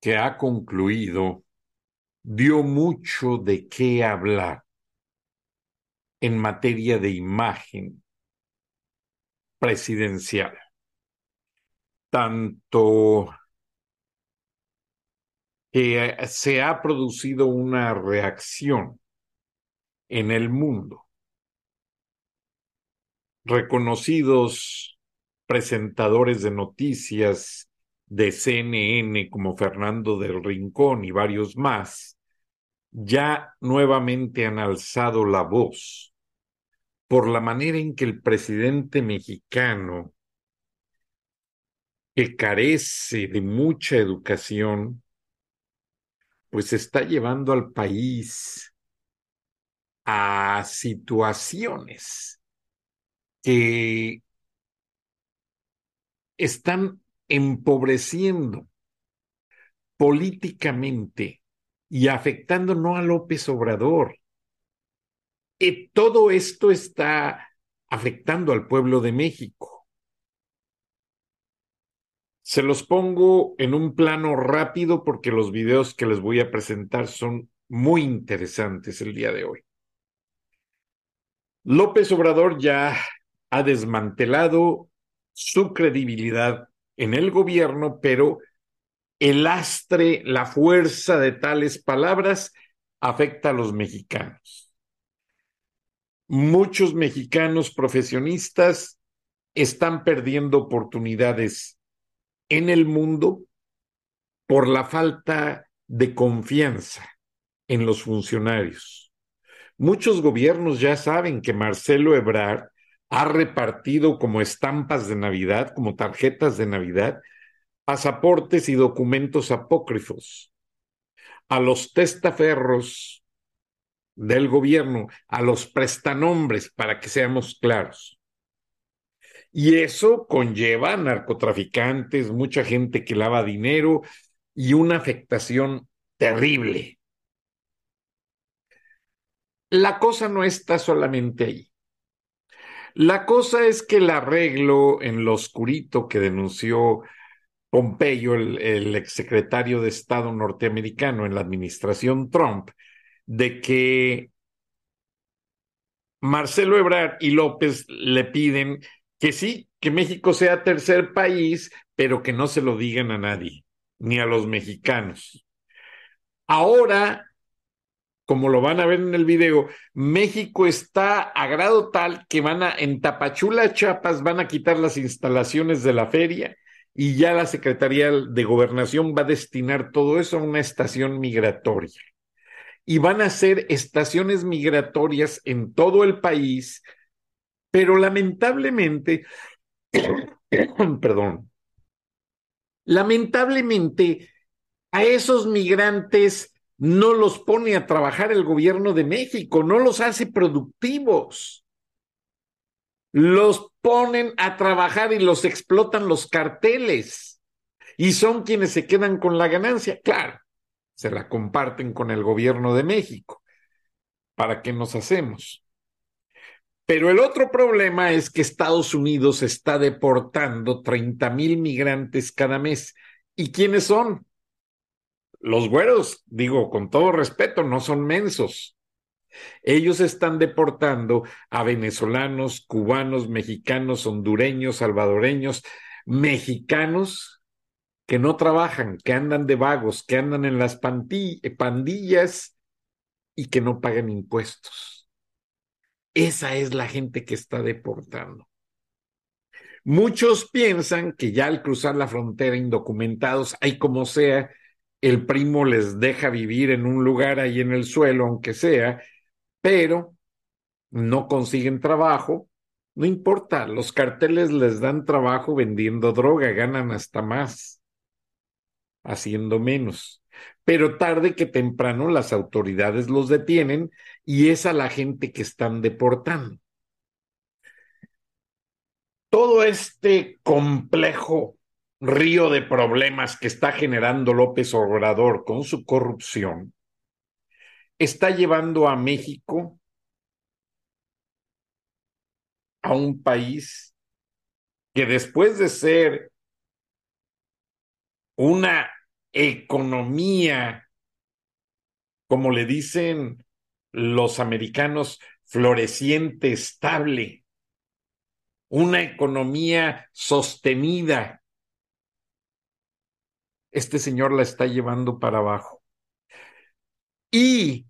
que ha concluido dio mucho de qué hablar en materia de imagen presidencial. Tanto que se ha producido una reacción en el mundo reconocidos presentadores de noticias de CNN como Fernando del Rincón y varios más, ya nuevamente han alzado la voz por la manera en que el presidente mexicano, que carece de mucha educación, pues está llevando al país a situaciones que están empobreciendo políticamente y afectando no a López Obrador. Y todo esto está afectando al pueblo de México. Se los pongo en un plano rápido porque los videos que les voy a presentar son muy interesantes el día de hoy. López Obrador ya ha desmantelado su credibilidad en el gobierno, pero el lastre, la fuerza de tales palabras afecta a los mexicanos. Muchos mexicanos profesionistas están perdiendo oportunidades en el mundo por la falta de confianza en los funcionarios. Muchos gobiernos ya saben que Marcelo Ebrard ha repartido como estampas de Navidad, como tarjetas de Navidad, pasaportes y documentos apócrifos a los testaferros del gobierno, a los prestanombres, para que seamos claros. Y eso conlleva narcotraficantes, mucha gente que lava dinero y una afectación terrible. La cosa no está solamente ahí. La cosa es que el arreglo en lo oscurito que denunció Pompeyo, el, exsecretario de Estado norteamericano en la administración Trump, de que Marcelo Ebrard y López le piden que sí, que México sea tercer país, pero que no se lo digan a nadie, ni a los mexicanos. Ahora como lo van a ver en el video, México está a grado tal que van a, en Tapachula, Chiapas, van a quitar las instalaciones de la feria y ya la Secretaría de Gobernación va a destinar todo eso a una estación migratoria. Y van a ser estaciones migratorias en todo el país, pero lamentablemente, perdón, lamentablemente a esos migrantes no los pone a trabajar el gobierno de México, no los hace productivos. Los ponen a trabajar y los explotan los carteles. Y son quienes se quedan con la ganancia. Claro, se la comparten con el gobierno de México. ¿Para qué nos hacemos? Pero el otro problema es que Estados Unidos está deportando 30 mil migrantes cada mes. ¿Y quiénes son? Los güeros, digo con todo respeto, no son mensos. Ellos están deportando a venezolanos, cubanos, mexicanos, hondureños, salvadoreños, mexicanos que no trabajan, que andan de vagos, que andan en las pandillas y que no pagan impuestos. Esa es la gente que está deportando. Muchos piensan que ya al cruzar la frontera indocumentados, hay como sea, el primo les deja vivir en un lugar ahí en el suelo, aunque sea, pero no consiguen trabajo. No importa, los carteles les dan trabajo vendiendo droga, ganan hasta más, haciendo menos. Pero tarde que temprano las autoridades los detienen y es a la gente que están deportando todo este complejo río de problemas que está generando López Obrador con su corrupción está llevando a México a un país que después de ser una economía, como le dicen los americanos, floreciente, estable, una economía sostenida. Este señor la está llevando para abajo. Y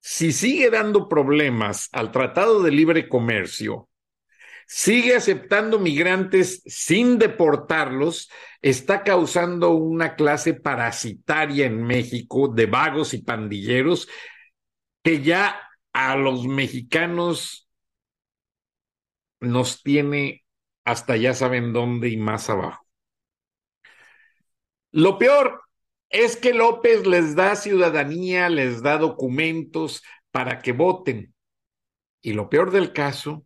si sigue dando problemas al Tratado de Libre Comercio, sigue aceptando migrantes sin deportarlos, está causando una clase parasitaria en México de vagos y pandilleros que ya a los mexicanos nos tiene hasta ya saben dónde y más abajo. Lo peor es que López les da ciudadanía, les da documentos para que voten. Y lo peor del caso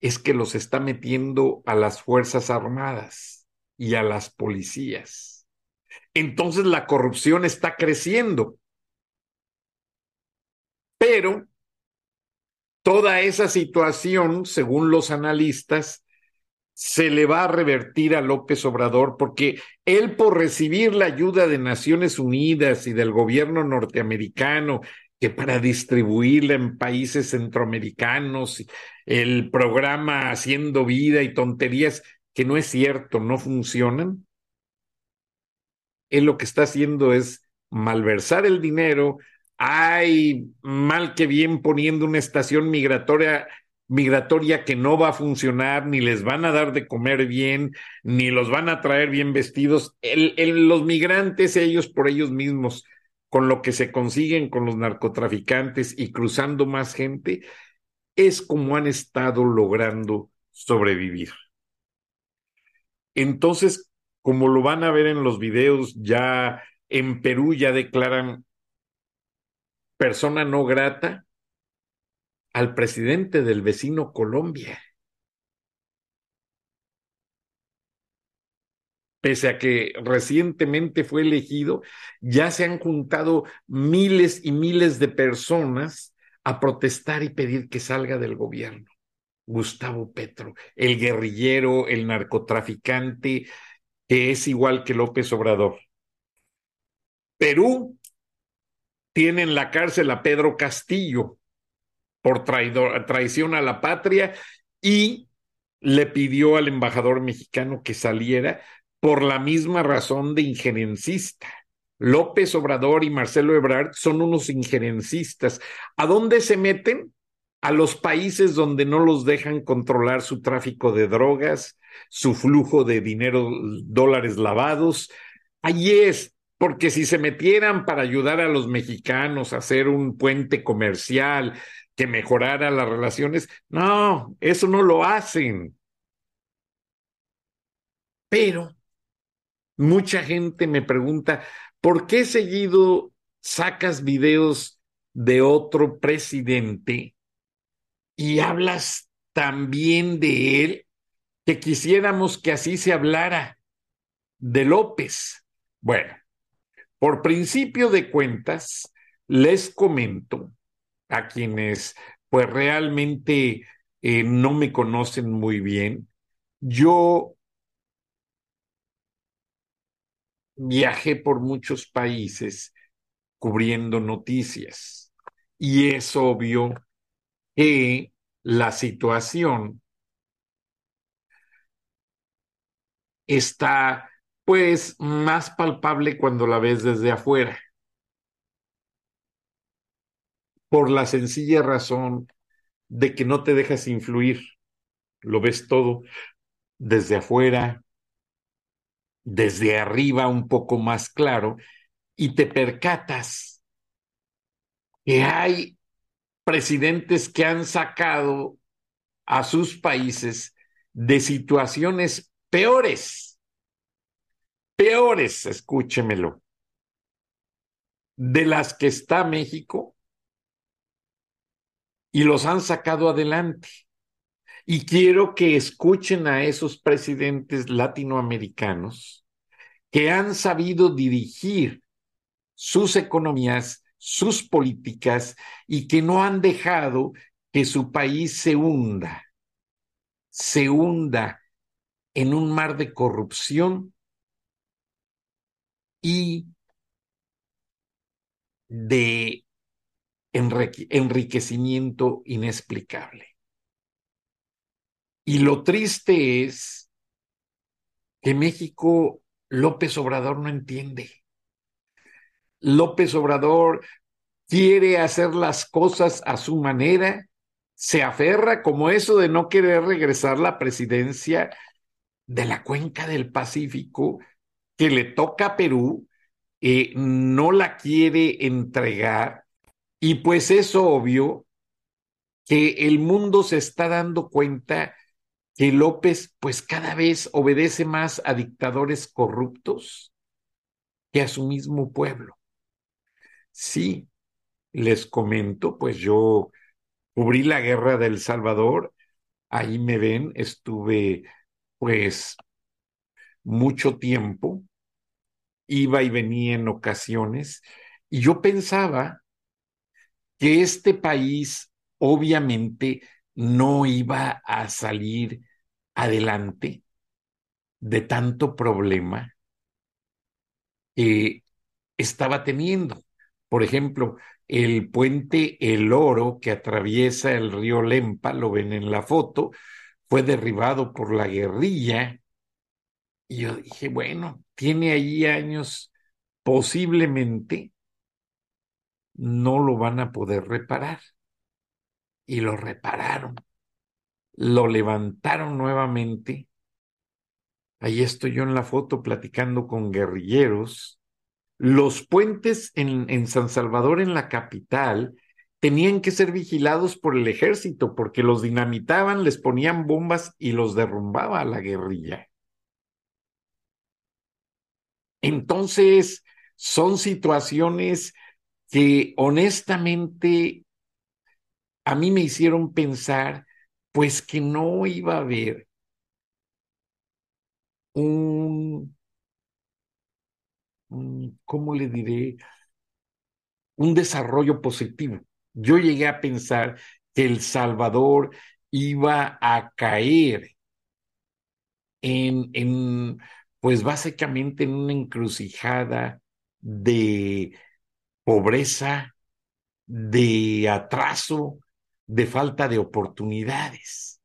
es que los está metiendo a las Fuerzas Armadas y a las policías. Entonces la corrupción está creciendo. Pero toda esa situación, según los analistas, se le va a revertir a López Obrador porque él por recibir la ayuda de Naciones Unidas y del gobierno norteamericano que para distribuirla en países centroamericanos, el programa Haciendo Vida y tonterías que no es cierto, no funcionan, él lo que está haciendo es malversar el dinero, hay mal que bien poniendo una estación migratoria migratoria que no va a funcionar, ni les van a dar de comer bien, ni los van a traer bien vestidos. los migrantes, ellos por ellos mismos, con lo que se consiguen con los narcotraficantes y cruzando más gente, es como han estado logrando sobrevivir. Entonces, como lo van a ver en los videos, ya en Perú ya declaran persona no grata al presidente del vecino Colombia. Pese a que recientemente fue elegido, ya se han juntado miles y miles de personas a protestar y pedir que salga del gobierno. Gustavo Petro, el guerrillero, el narcotraficante, que es igual que López Obrador. Perú tiene en la cárcel a Pedro Castillo por traición a la patria y le pidió al embajador mexicano que saliera por la misma razón de injerencista. López Obrador y Marcelo Ebrard son unos injerencistas. ¿A dónde se meten? A los países donde no los dejan controlar su tráfico de drogas, su flujo de dinero, dólares lavados. Allí es porque si se metieran para ayudar a los mexicanos a hacer un puente comercial que mejorara las relaciones, no, eso no lo hacen. Pero mucha gente me pregunta, ¿por qué seguido sacas videos de otro presidente y hablas también de él que quisiéramos que así se hablara de López? Bueno, por principio de cuentas, les comento a quienes pues realmente eh, no me conocen muy bien, yo viajé por muchos países cubriendo noticias y es obvio que la situación está pues más palpable cuando la ves desde afuera. Por la sencilla razón de que no te dejas influir, lo ves todo desde afuera, desde arriba un poco más claro, y te percatas que hay presidentes que han sacado a sus países de situaciones peores, peores, escúchemelo, de las que está México y los han sacado adelante. Y quiero que escuchen a esos presidentes latinoamericanos que han sabido dirigir sus economías, sus políticas y que no han dejado que su país se hunda, se hunda en un mar de corrupción y de enriquecimiento inexplicable. Y lo triste es que México, López Obrador no entiende. López Obrador quiere hacer las cosas a su manera, se aferra como eso de no querer regresar la presidencia de la cuenca del Pacífico que le toca a Perú, eh, no la quiere entregar y pues es obvio que el mundo se está dando cuenta que López pues cada vez obedece más a dictadores corruptos que a su mismo pueblo. Sí, les comento, pues yo cubrí la guerra del Salvador, ahí me ven, estuve pues mucho tiempo, iba y venía en ocasiones, y yo pensaba que este país obviamente no iba a salir adelante de tanto problema que estaba teniendo. Por ejemplo, el puente El Oro que atraviesa el río Lempa, lo ven en la foto, fue derribado por la guerrilla. Y yo dije, bueno, tiene ahí años, posiblemente no lo van a poder reparar. Y lo repararon. Lo levantaron nuevamente. Ahí estoy yo en la foto platicando con guerrilleros. Los puentes en, en San Salvador, en la capital, tenían que ser vigilados por el ejército porque los dinamitaban, les ponían bombas y los derrumbaba la guerrilla. Entonces, son situaciones que honestamente a mí me hicieron pensar pues que no iba a haber un, ¿cómo le diré? Un desarrollo positivo. Yo llegué a pensar que El Salvador iba a caer en, en pues básicamente en una encrucijada de pobreza, de atraso, de falta de oportunidades.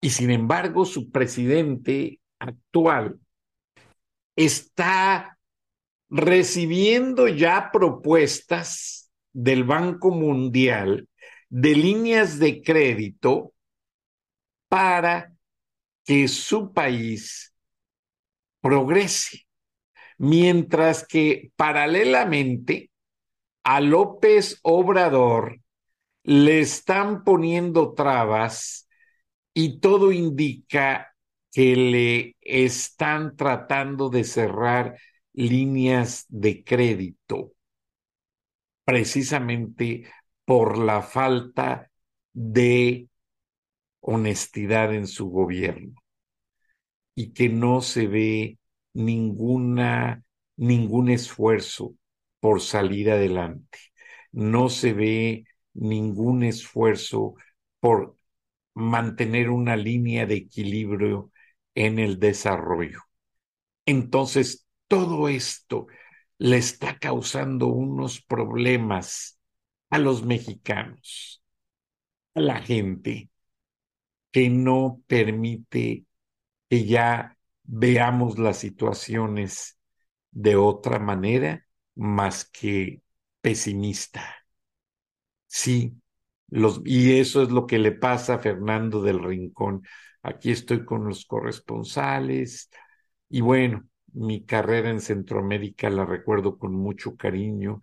Y sin embargo, su presidente actual está recibiendo ya propuestas del Banco Mundial de líneas de crédito para que su país progrese, mientras que paralelamente a López Obrador le están poniendo trabas y todo indica que le están tratando de cerrar líneas de crédito precisamente por la falta de honestidad en su gobierno y que no se ve ninguna ningún esfuerzo por salir adelante. No se ve ningún esfuerzo por mantener una línea de equilibrio en el desarrollo. Entonces, todo esto le está causando unos problemas a los mexicanos, a la gente que no permite que ya veamos las situaciones de otra manera más que pesimista. Sí, los, y eso es lo que le pasa a Fernando del Rincón. Aquí estoy con los corresponsales y bueno, mi carrera en Centroamérica la recuerdo con mucho cariño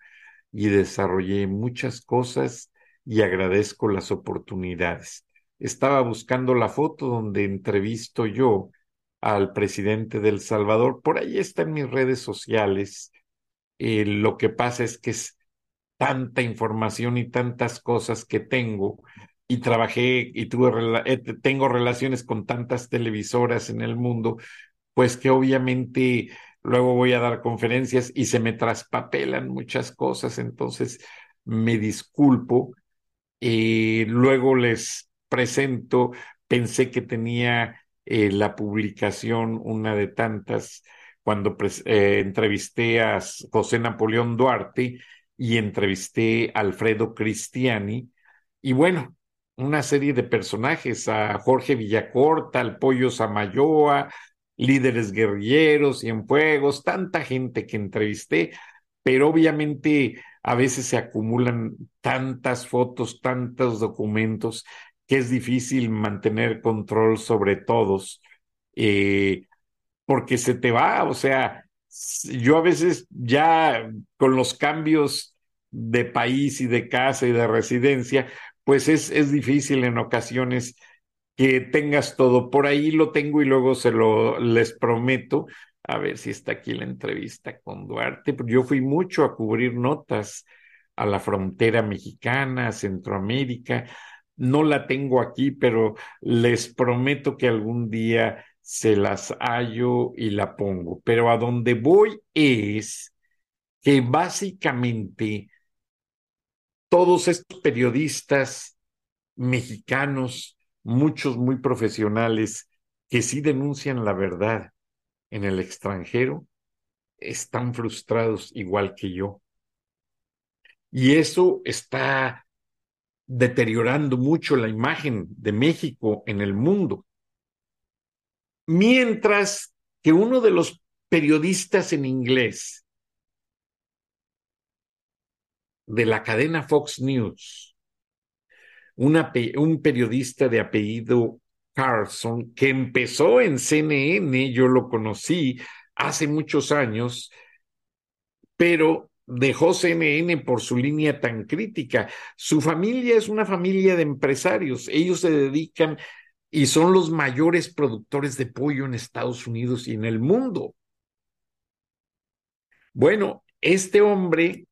y desarrollé muchas cosas y agradezco las oportunidades. Estaba buscando la foto donde entrevisto yo al presidente del Salvador. Por ahí está en mis redes sociales. Eh, lo que pasa es que es tanta información y tantas cosas que tengo y trabajé y tuve eh, tengo relaciones con tantas televisoras en el mundo, pues que obviamente luego voy a dar conferencias y se me traspapelan muchas cosas, entonces me disculpo. y luego les presento, pensé que tenía eh, la publicación, una de tantas, cuando eh, entrevisté a José Napoleón Duarte y entrevisté a Alfredo Cristiani. Y bueno, una serie de personajes, a Jorge Villacorta, al Pollo Samayoa, líderes guerrilleros y en fuegos, tanta gente que entrevisté, pero obviamente a veces se acumulan tantas fotos, tantos documentos, que es difícil mantener control sobre todos, eh, porque se te va, o sea, yo a veces ya con los cambios de país y de casa y de residencia, pues es, es difícil en ocasiones que tengas todo. Por ahí lo tengo y luego se lo les prometo. A ver si está aquí la entrevista con Duarte. Yo fui mucho a cubrir notas a la frontera mexicana, Centroamérica. No la tengo aquí, pero les prometo que algún día se las hallo y la pongo. Pero a donde voy es que básicamente todos estos periodistas mexicanos muchos muy profesionales que sí denuncian la verdad en el extranjero están frustrados igual que yo. Y eso está deteriorando mucho la imagen de México en el mundo. Mientras que uno de los periodistas en inglés de la cadena Fox News, un periodista de apellido Carlson que empezó en CNN, yo lo conocí hace muchos años, pero dejó CNN por su línea tan crítica. Su familia es una familia de empresarios, ellos se dedican y son los mayores productores de pollo en Estados Unidos y en el mundo. Bueno, este hombre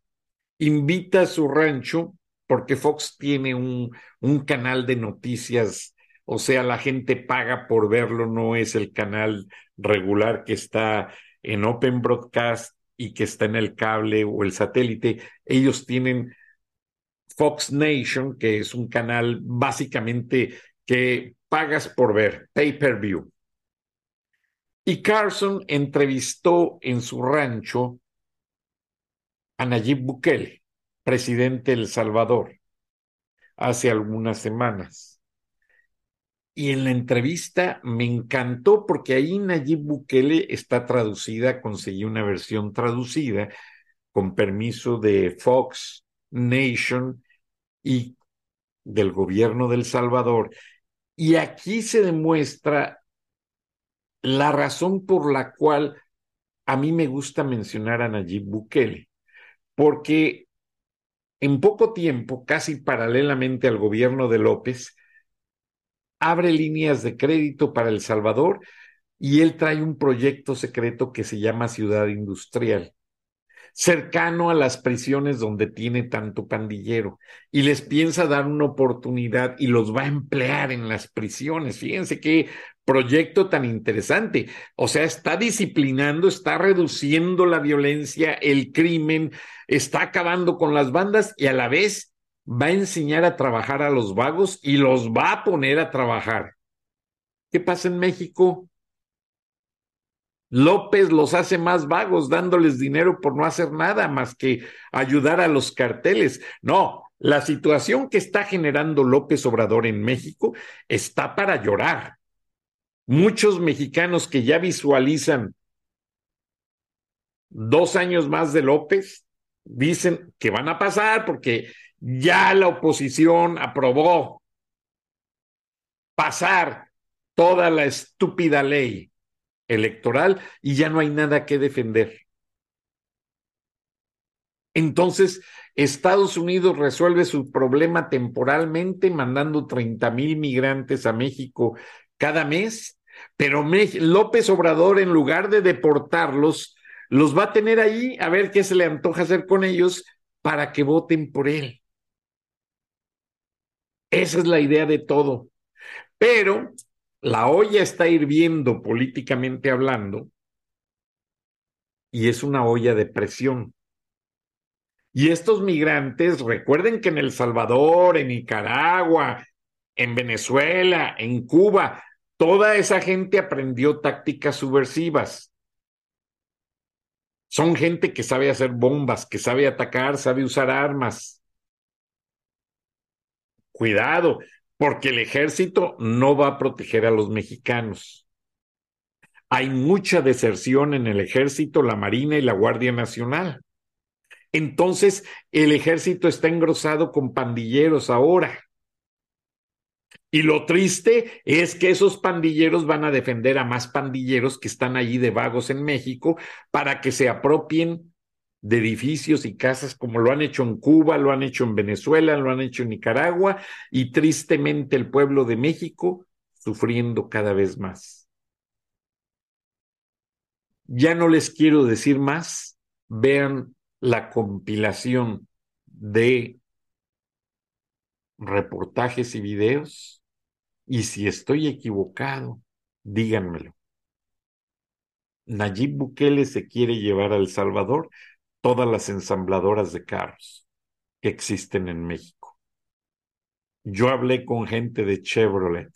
invita a su rancho porque Fox tiene un, un canal de noticias, o sea, la gente paga por verlo, no es el canal regular que está en Open Broadcast y que está en el cable o el satélite. Ellos tienen Fox Nation, que es un canal básicamente que pagas por ver, pay per view. Y Carson entrevistó en su rancho a Nayib Bukele presidente El Salvador hace algunas semanas. Y en la entrevista me encantó porque ahí Nayib Bukele está traducida, conseguí una versión traducida con permiso de Fox Nation y del gobierno del Salvador. Y aquí se demuestra la razón por la cual a mí me gusta mencionar a Nayib Bukele, porque en poco tiempo, casi paralelamente al gobierno de López, abre líneas de crédito para El Salvador y él trae un proyecto secreto que se llama Ciudad Industrial cercano a las prisiones donde tiene tanto pandillero y les piensa dar una oportunidad y los va a emplear en las prisiones. Fíjense qué proyecto tan interesante. O sea, está disciplinando, está reduciendo la violencia, el crimen, está acabando con las bandas y a la vez va a enseñar a trabajar a los vagos y los va a poner a trabajar. ¿Qué pasa en México? López los hace más vagos dándoles dinero por no hacer nada más que ayudar a los carteles. No, la situación que está generando López Obrador en México está para llorar. muchos mexicanos que ya visualizan dos años más de López, dicen que van a pasar porque ya la oposición aprobó pasar toda la estúpida ley electoral y ya no hay nada que defender. Entonces, Estados Unidos resuelve su problema temporalmente mandando 30 mil migrantes a México cada mes, pero López Obrador, en lugar de deportarlos, los va a tener ahí a ver qué se le antoja hacer con ellos para que voten por él. Esa es la idea de todo. Pero la olla está hirviendo políticamente hablando y es una olla de presión. Y estos migrantes, recuerden que en El Salvador, en Nicaragua, en Venezuela, en Cuba, toda esa gente aprendió tácticas subversivas. Son gente que sabe hacer bombas, que sabe atacar, sabe usar armas. Cuidado, porque el ejército no va a proteger a los mexicanos. Hay mucha deserción en el ejército, la Marina y la Guardia Nacional. Entonces, el ejército está engrosado con pandilleros ahora. Y lo triste es que esos pandilleros van a defender a más pandilleros que están allí de vagos en México para que se apropien de edificios y casas como lo han hecho en Cuba, lo han hecho en Venezuela, lo han hecho en Nicaragua y tristemente el pueblo de México sufriendo cada vez más. Ya no les quiero decir más, vean la compilación de reportajes y videos y si estoy equivocado, díganmelo. Nayib Bukele se quiere llevar a El Salvador todas las ensambladoras de carros que existen en México. Yo hablé con gente de Chevrolet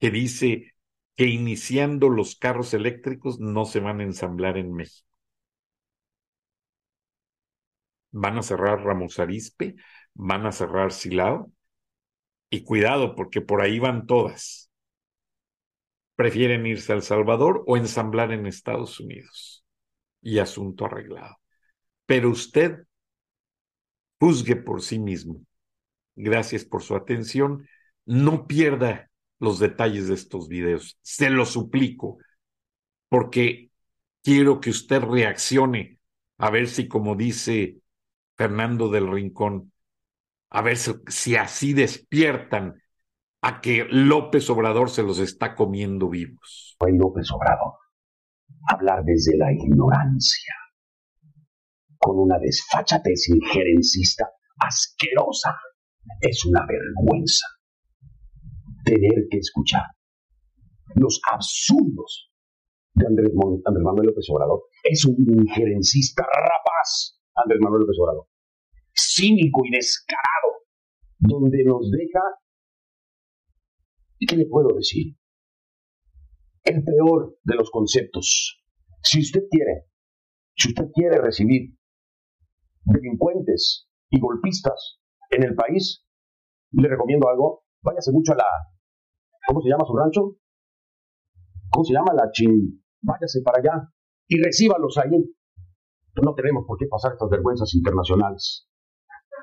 que dice que iniciando los carros eléctricos no se van a ensamblar en México. Van a cerrar Ramos Arispe, van a cerrar Silao y cuidado, porque por ahí van todas. Prefieren irse a El Salvador o ensamblar en Estados Unidos. Y asunto arreglado. Pero usted juzgue por sí mismo. Gracias por su atención. No pierda los detalles de estos videos. Se lo suplico, porque quiero que usted reaccione a ver si, como dice Fernando del Rincón, a ver si, así despiertan a que López Obrador se los está comiendo vivos. Fue López Obrador. Hablar desde la ignorancia, con una desfachatez injerencista asquerosa, es una vergüenza. Tener que escuchar los absurdos de Andrés, Manuel López Obrador. Es un injerencista rapaz, Andrés Manuel López Obrador cínico y descarado, donde nos deja, ¿qué le puedo decir? El peor de los conceptos. Si usted quiere, si usted quiere recibir delincuentes y golpistas en el país, le recomiendo algo, váyase mucho a la, ¿cómo se llama su rancho? ¿Cómo se llama la chin? Váyase para allá y recíbalos ahí. No tenemos por qué pasar estas vergüenzas internacionales.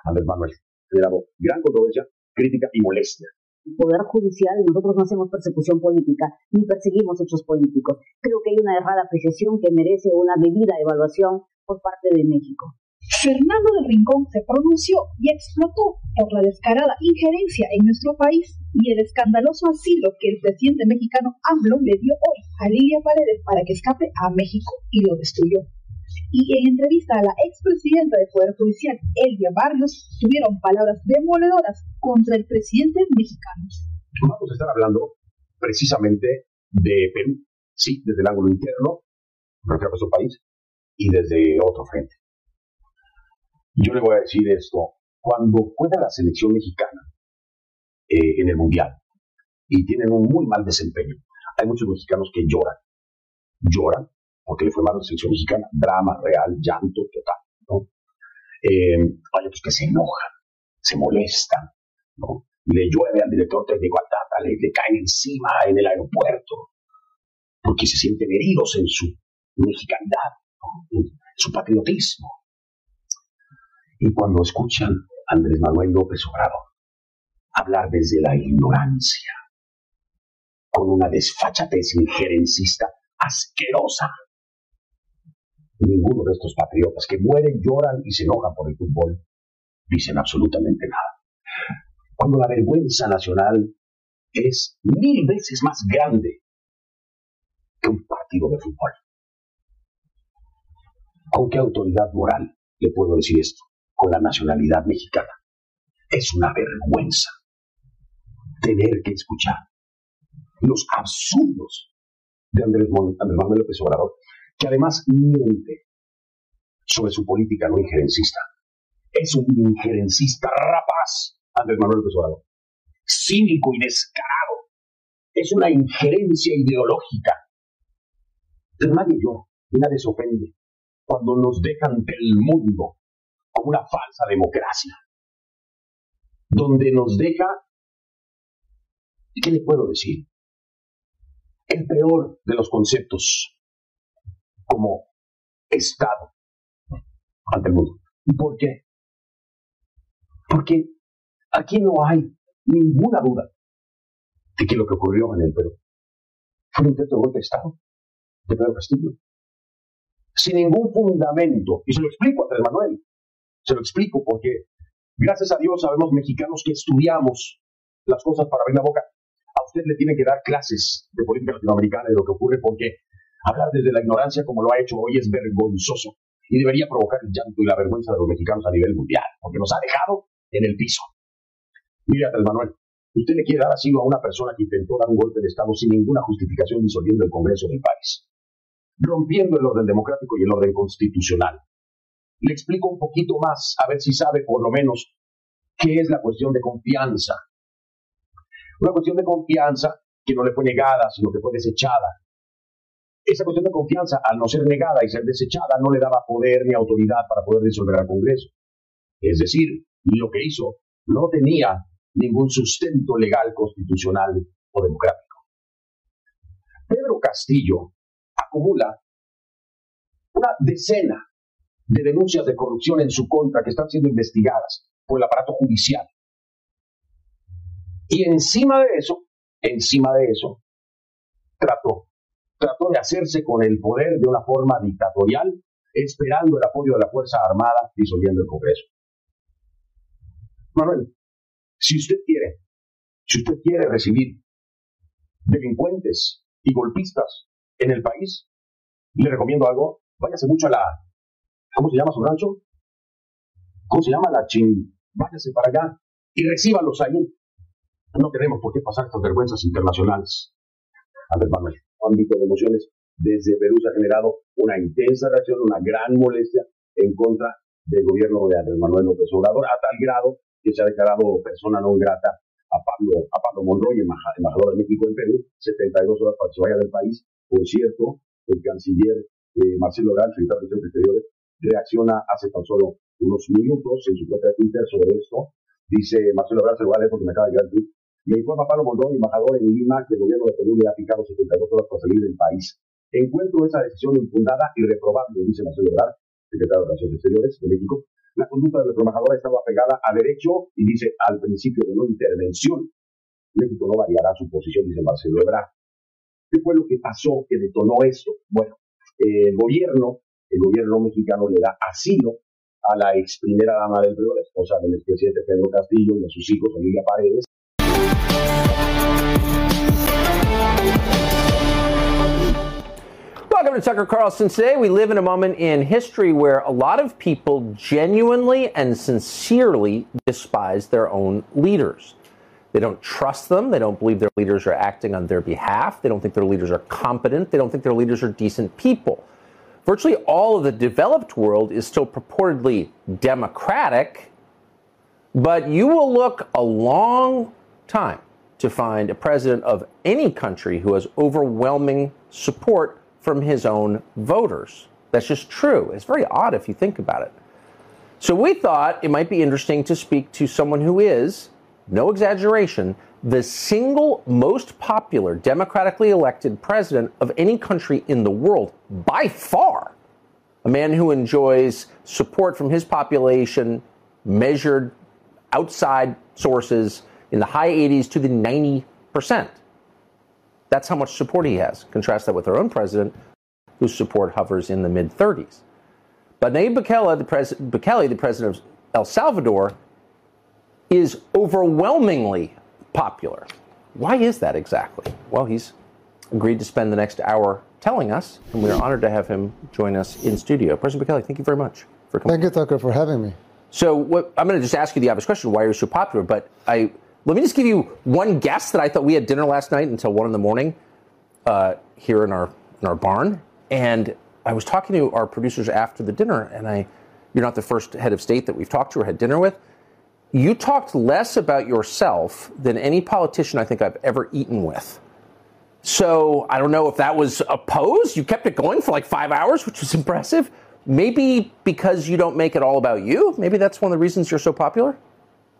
Andrés Manuel, generado gran controversia, crítica y molestia. Poder Judicial, nosotros no hacemos persecución política, ni perseguimos hechos políticos. Creo que hay una errada apreciación que merece una medida de evaluación por parte de México. Fernando del Rincón se pronunció y explotó por la descarada injerencia en nuestro país y el escandaloso asilo que el presidente mexicano AMLO le dio hoy a Lilia Paredes para que escape a México y lo destruyó y en entrevista a la expresidenta del Poder Judicial, Elvia Barrios, tuvieron palabras demoledoras contra el presidente mexicano. Vamos a estar hablando precisamente de Perú, sí, desde el ángulo interno, refiero a nuestro país, y desde otro frente. Yo le voy a decir esto, cuando juega la selección mexicana eh, en el Mundial y tienen un muy mal desempeño, hay muchos mexicanos que lloran, lloran porque le fue mal a la selección mexicana, drama real, llanto total, ¿no? Eh, hay otros que se enojan, se molestan, ¿no? le llueve al director técnico al Tata, le, le caen encima en el aeropuerto, porque se sienten heridos en su mexicanidad, en su patriotismo. Y cuando escuchan a Andrés Manuel López Obrador hablar desde la ignorancia, con una desfachatez injerencista asquerosa, ninguno de estos patriotas que mueren, lloran y se enojan por el fútbol dicen absolutamente nada. Cuando la vergüenza nacional es mil veces más grande que un partido de fútbol. ¿Con qué autoridad moral le puedo decir esto? Con la nacionalidad mexicana. Es una vergüenza tener que escuchar los absurdos de Andrés, Manuel López Obrador, que además miente sobre su política no injerencista. Es un injerencista rapaz, Andrés Manuel López. Cínico y descarado. Es una injerencia ideológica. Pero nadie llora nadie se ofende cuando nos dejan del mundo como una falsa democracia. Donde nos deja, ¿qué le puedo decir? El peor de los conceptos como Estado ante el mundo. ¿Y por qué? Porque aquí no hay ninguna duda de que lo que ocurrió en el Perú fue un intento de golpe de Estado de Pedro Castillo. Sin ningún fundamento. Y se lo explico a Andrés Manuel. Se lo explico porque, gracias a Dios, sabemos mexicanos que estudiamos las cosas para abrir la boca. A usted le tiene que dar clases de política latinoamericana y de lo que ocurre porque hablar desde la ignorancia como lo ha hecho hoy es vergonzoso y debería provocar el llanto y la vergüenza de los mexicanos a nivel mundial, porque nos ha dejado en el piso. Mire, Andrés Manuel, usted le quiere dar asilo a una persona que intentó dar un golpe de Estado sin ninguna justificación disolviendo el Congreso del país, rompiendo el orden democrático y el orden constitucional. Le explico un poquito más, a ver si sabe por lo menos qué es la cuestión de confianza. Una cuestión de confianza que no le fue negada, sino que fue desechada esa cuestión de confianza, al no ser negada y ser desechada, no le daba poder ni autoridad para poder disolver al Congreso. Es decir, lo que hizo no tenía ningún sustento legal, constitucional o democrático. Pedro Castillo acumula una decena de denuncias de corrupción en su contra que están siendo investigadas por el aparato judicial. Y encima de eso, encima de eso, trató trató de hacerse con el poder de una forma dictatorial, esperando el apoyo de la Fuerza Armada, disolviendo el Congreso. Manuel, si usted quiere, si usted quiere recibir delincuentes y golpistas en el país, le recomiendo algo, váyase mucho a la, ¿cómo se llama su rancho? ¿Cómo se llama la chin? Váyase para allá y recíbalos ahí. No tenemos por qué pasar estas vergüenzas internacionales. Andrés Manuel ámbito de emociones, desde Perú se ha generado una intensa reacción, una gran molestia en contra del gobierno de Andrés Manuel López Obrador, a tal grado que se ha declarado persona no grata a Pablo, a Pablo Monroy, embajador de México en Perú, 72 horas para que se vaya del país. Por cierto, el canciller eh, Marcelo Ebrard, secretario de Exteriores, reacciona hace tan solo unos minutos en su de Twitter sobre esto. Dice Marcelo Ebrard, se lo va a leer porque me acaba de llegar el tweet. Me informa Pablo Mondón, embajador en Lima, que el gobierno de Perú le ha fijado 72 horas para salir del país. Encuentro esa decisión infundada y reprobable, dice Marcelo Ebrard, secretario de Relaciones Exteriores de México. La conducta de nuestro embajador estaba pegada a derecho y dice al principio de no intervención. México no variará su posición, dice Marcelo Ebrard. ¿Qué fue lo que pasó que detonó esto? Bueno, el gobierno, el gobierno mexicano le da asilo a la ex primera dama del Perú, la esposa del expresidente Pedro Castillo y a sus hijos, Olivia Paredes, To Tucker Carlson. Today, we live in a moment in history where a lot of people genuinely and sincerely despise their own leaders. They don't trust them. They don't believe their leaders are acting on their behalf. They don't think their leaders are competent. They don't think their leaders are decent people. Virtually all of the developed world is still purportedly democratic, but you will look a long time to find a president of any country who has overwhelming support from his own voters. That's just true. It's very odd if you think about it. So we thought it might be interesting to speak to someone who is no exaggeration, the single most popular democratically elected president of any country in the world by far. A man who enjoys support from his population measured outside sources in the high 80s to the 90%. That's how much support he has. Contrast that with our own president, whose support hovers in the mid 30s. But Nayib Bukele, the, pres- Bukele, the president of El Salvador, is overwhelmingly popular. Why is that exactly? Well, he's agreed to spend the next hour telling us, and we are honored to have him join us in studio. President Bukele, thank you very much for coming. Thank you, Tucker, for having me. So, what, I'm going to just ask you the obvious question: Why are you so popular? But I let me just give you one guess that I thought we had dinner last night until one in the morning uh, here in our in our barn, and I was talking to our producers after the dinner, and I, you're not the first head of state that we've talked to or had dinner with. You talked less about yourself than any politician I think I've ever eaten with. So I don't know if that was a pose. You kept it going for like five hours, which was impressive. Maybe because you don't make it all about you. Maybe that's one of the reasons you're so popular.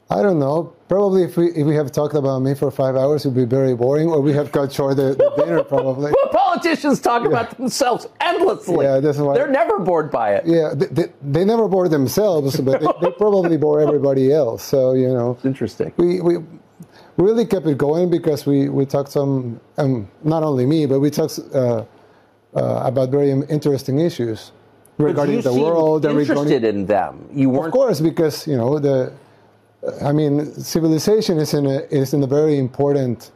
I don't know. Probably if we if we have talked about me for five hours, it would be very boring, or we have cut short the, the dinner probably. well, politicians talk yeah. about themselves endlessly. Yeah, that's why they're never bored by it. Yeah, they, they, they never bore themselves, but they, they, probably bore everybody else. So you know, it's interesting. We we really kept it going because we we talked some, um, not only me, but we talked uh, uh, about very interesting issues regarding the world. Interested regarding, in them, you weren't. Of course, because you know the I mean, civilization is in a is in a very important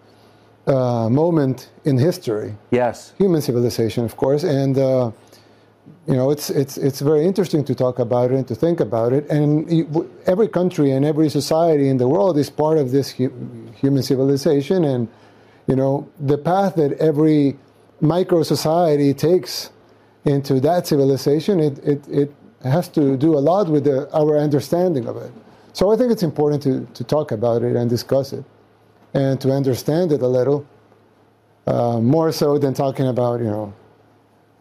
uh, moment in history. Yes, human civilization, of course, and uh, you know, it's it's it's very interesting to talk about it and to think about it. And every country and every society in the world is part of this hu- human civilization, and you know, the path that every micro society takes into that civilization, it it, it has to do a lot with the, our understanding of it. So I think it's important to, to talk about it and discuss it and to understand it a little, uh, more so than talking about, you know,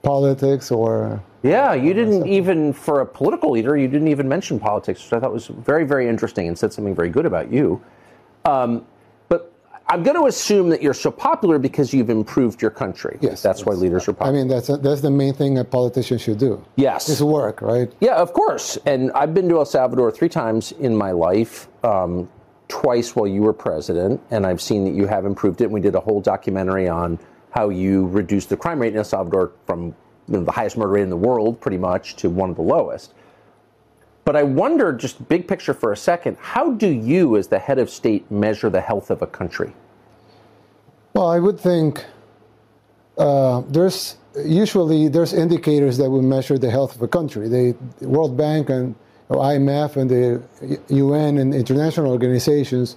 politics or. Yeah, you didn't even, for a political leader, you didn't even mention politics, which I thought was very, very interesting and said something very good about you. Um, I'm going to assume that you're so popular because you've improved your country. Yes, that's why leaders are popular. I mean, that's a, that's the main thing a politician should do. Yes, is work, right? Yeah, of course. And I've been to El Salvador three times in my life. Um, twice while you were president, and I've seen that you have improved it. And we did a whole documentary on how you reduced the crime rate in El Salvador from you know, the highest murder rate in the world, pretty much, to one of the lowest. But I wonder, just big picture for a second, how do you, as the head of state, measure the health of a country? Well, I would think uh, there's usually there's indicators that will measure the health of a country. The World Bank and IMF and the UN and international organizations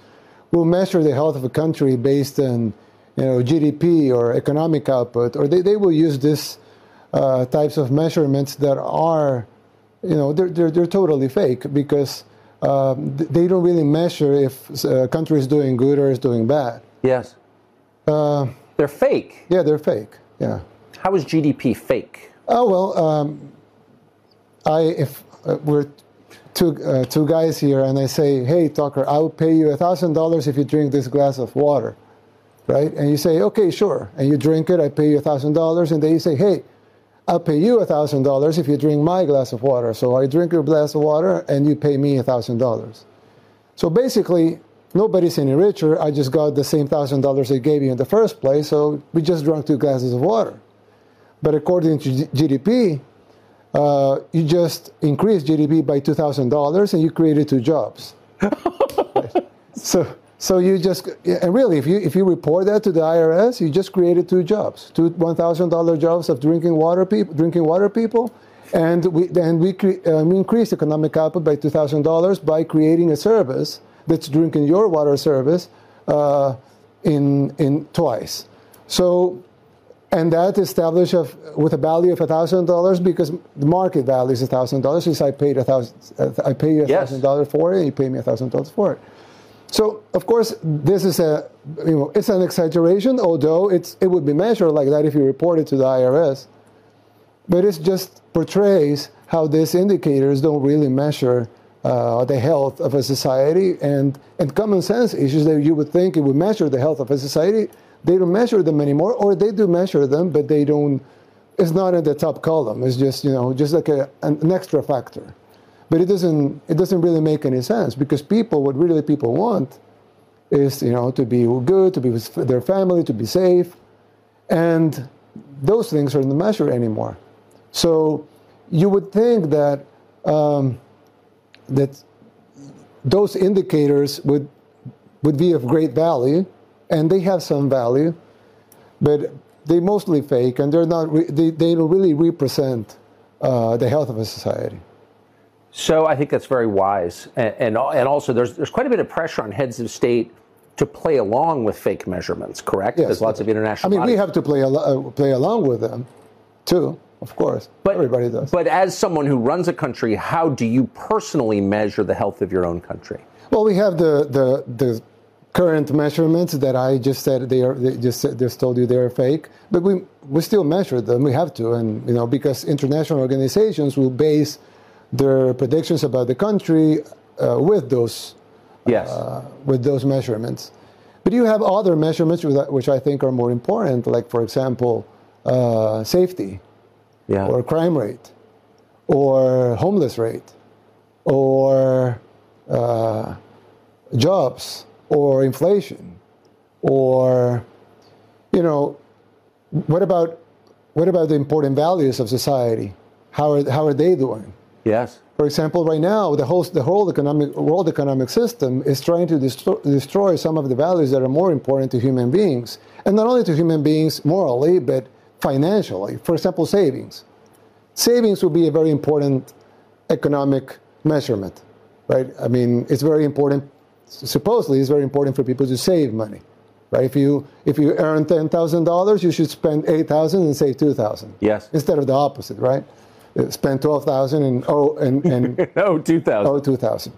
will measure the health of a country based on you know GDP or economic output, or they, they will use these uh, types of measurements that are you know, they're, they're, they're totally fake because um, they don't really measure if a country is doing good or is doing bad. Yes. Uh, they're fake. Yeah, they're fake. Yeah. How is GDP fake? Oh well, um, I if uh, we're two uh, two guys here, and I say, "Hey, Tucker, I'll pay you a thousand dollars if you drink this glass of water," right? And you say, "Okay, sure," and you drink it. I pay you a thousand dollars, and then you say, "Hey, I'll pay you $1,000 if you drink my glass of water. So I drink your glass of water and you pay me $1,000. So basically, nobody's any richer. I just got the same $1,000 they gave you in the first place. So we just drank two glasses of water. But according to GDP, uh, you just increased GDP by $2,000 and you created two jobs. right? So so you just and really, if you if you report that to the IRS, you just created two jobs, two one thousand dollar jobs of drinking water people, drinking water people, and we then we, um, increased economic output by two thousand dollars by creating a service that's drinking your water service uh, in in twice. So. And that established of, with a value of thousand dollars because the market value is thousand dollars. Since I paid a thousand, I pay you a thousand dollars for it, and you pay me a thousand dollars for it. So, of course, this is a, you know, it's an exaggeration, although it's, it would be measured like that if you report it to the IRS. But it just portrays how these indicators don't really measure uh, the health of a society and, and common sense issues that you would think it would measure the health of a society. They don't measure them anymore, or they do measure them, but they don't. It's not in the top column. It's just you know just like a, an extra factor, but it doesn't it doesn't really make any sense because people what really people want is you know to be good, to be with their family, to be safe, and those things aren't measured anymore. So you would think that um, that those indicators would would be of great value, and they have some value, but they mostly fake, and they're not. Re- they they don't really represent uh, the health of a society. So I think that's very wise, and, and and also there's there's quite a bit of pressure on heads of state to play along with fake measurements. Correct? Yes, There's lots of international. I mean, we have to play al- uh, play along with them, too. Of course, But, everybody does. But as someone who runs a country, how do you personally measure the health of your own country? Well, we have the, the, the current measurements that I just said they are they just said- just told you they are fake, but we we still measure them. We have to, and you know because international organizations will base their predictions about the country uh, with those Yes. uh, with those measurements. But you have other measurements which I- think are more important, like for example, uh, safety yeah. or crime rate, or homeless rate, or uh, jobs, or inflation, or you know, what about what about the important values of society? How are how are they doing? Yes. For example, right now the whole the whole economic world economic system is trying to destroy, destroy some of the values that are more important to human beings, and not only to human beings morally, but financially. For example, savings. Savings will be a very important economic measurement, right? I mean, it's very important. Supposedly, it's very important for people to save money, right? If you if you earn ten thousand dollars, you should spend eight thousand and save two thousand. Yes. Instead of the opposite, right? Spend twelve thousand and oh and and No, 2000. oh two thousand.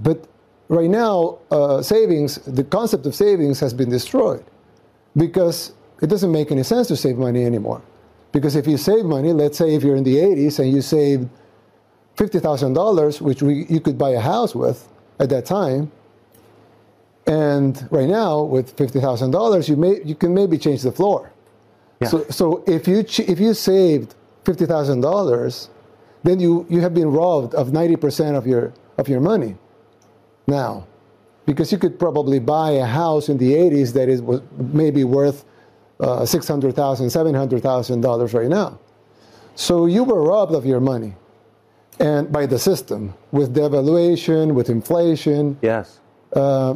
But right now, uh, savings, the concept of savings has been destroyed because it doesn't make any sense to save money anymore. Because if you save money, let's say if you're in the 80s and you saved $50,000, which we, you could buy a house with at that time, and right now with $50,000, you, may, you can maybe change the floor. Yeah. So, so if you ch- if you saved fifty thousand dollars, then you, you have been robbed of ninety percent of your of your money. Now, because you could probably buy a house in the eighties that is was maybe worth uh, six hundred thousand, seven hundred thousand dollars right now. So you were robbed of your money, and by the system with devaluation, with inflation, Yes. uh,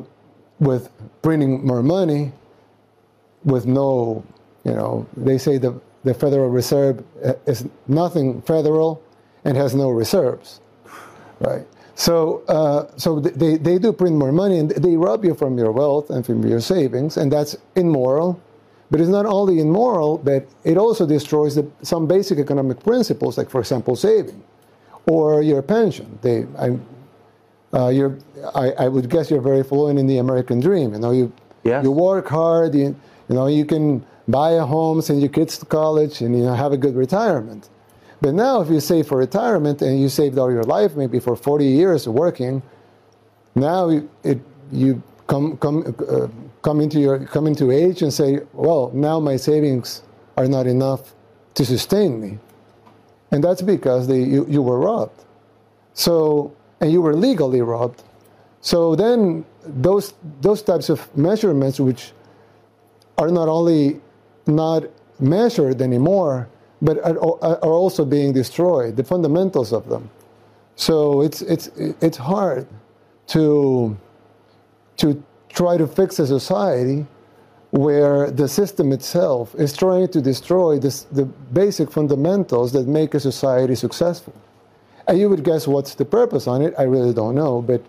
with printing more money, with no, you know, they say the, the Federal Reserve uh, is nothing federal and has no reserves, right? So, uh, so they, they do print more money and they rob you from your wealth and from your savings, and that's immoral. But it's not only immoral, but it also destroys the, some basic economic principles, like, for example, saving or your pension. They, I, uh, you're, I, I would guess you're very fluent in the American dream. You know, you Yes. you work hard. You, you know, you can buy a home, send your kids to college, and you know have a good retirement. But now, if you save for retirement and you saved all your life, maybe for 40 years working, now you, it, you come come uh, come into your come into age and say, well, now my savings are not enough to sustain me, and that's because they, you, you were robbed. So, and you were legally robbed. So then those those types of measurements, which are not only not measured anymore, but are, are also being destroyed, the fundamentals of them. So it's it's it's hard to to try to fix a society where the system itself is trying to destroy this, the basic fundamentals that make a society successful. And you would guess what's the purpose on it? I really don't know, but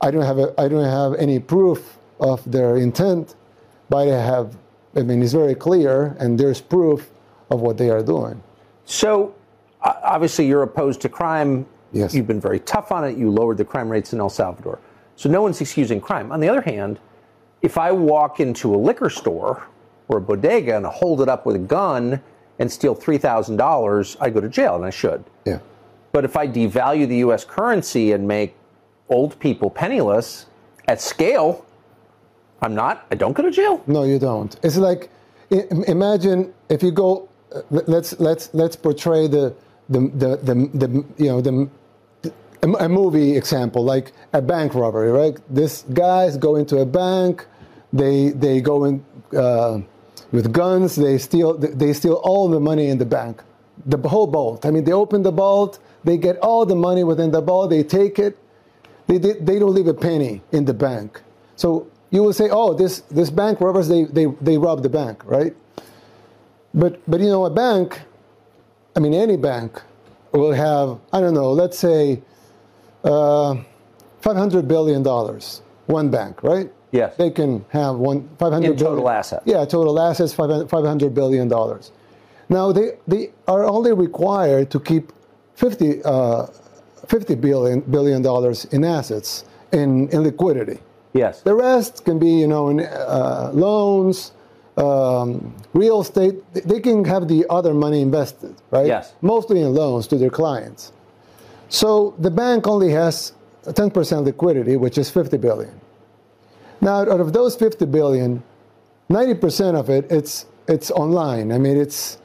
I don't have a, I don't have any proof of their intent, but I have. I mean, it's very clear, and there's proof of what they are doing. So, obviously, you're opposed to crime. Yes. You've been very tough on it. You lowered the crime rates in El Salvador. So, no one's excusing crime. On the other hand, if I walk into a liquor store or a bodega and hold it up with a gun and steal $3,000, I go to jail, and I should. Yeah. But if I devalue the U.S. currency and make old people penniless at scale, I'm not. I don't go to jail. No, you don't. It's like imagine if you go. Let's let's let's portray the the the, the, the you know the a movie example like a bank robbery, right? This guys go into a bank, they they go in uh, with guns, they steal they steal all the money in the bank, the whole vault. I mean, they open the vault, they get all the money within the vault, they take it, they, they, they don't leave a penny in the bank. So you will say, oh, this, this bank robbers, they, they, they robbed the bank, right? But, but you know, a bank, I mean, any bank will have, I don't know, let's say uh, $500 billion, one one bank, right? Yes. They can have one, 500 In total billion- assets. Yeah, total assets, 500 $500 billion. Now, they, they are only required to keep 50, uh, 50 billion, billion dollars in assets, in, in liquidity. Yes. The rest can be, you know, in uh, loans, um, real estate. They can have the other money invested, right? Yes. Mostly in loans to their clients. So the bank only has 10% liquidity, which is 50 billion. Now, out of those 50 billion, 90% of it, it's, it's online. I mean, it's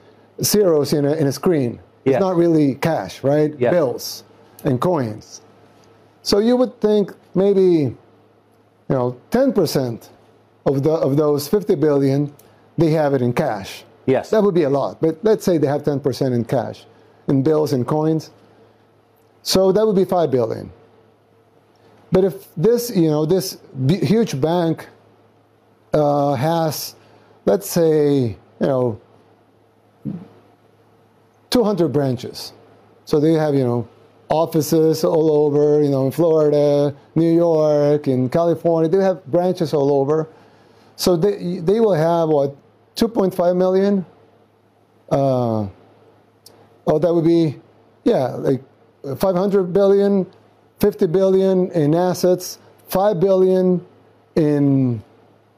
zeros in a, in a screen. Yes. It's not really cash, right? Yes. Bills and coins. So you would think maybe, you know, 10% of, the, of those 50 billion, they have it in cash. Yes. That would be a lot, but let's say they have 10% in cash, in bills and coins. So that would be 5 billion. But if this, you know, this b- huge bank uh, has, let's say, you know, 200 branches. So they have, you know, offices all over, you know, in Florida, New York, in California. They have branches all over. So they, they will have, what, 2.5 million? Uh, oh, that would be, yeah, like 500 billion, 50 billion in assets, 5 billion in,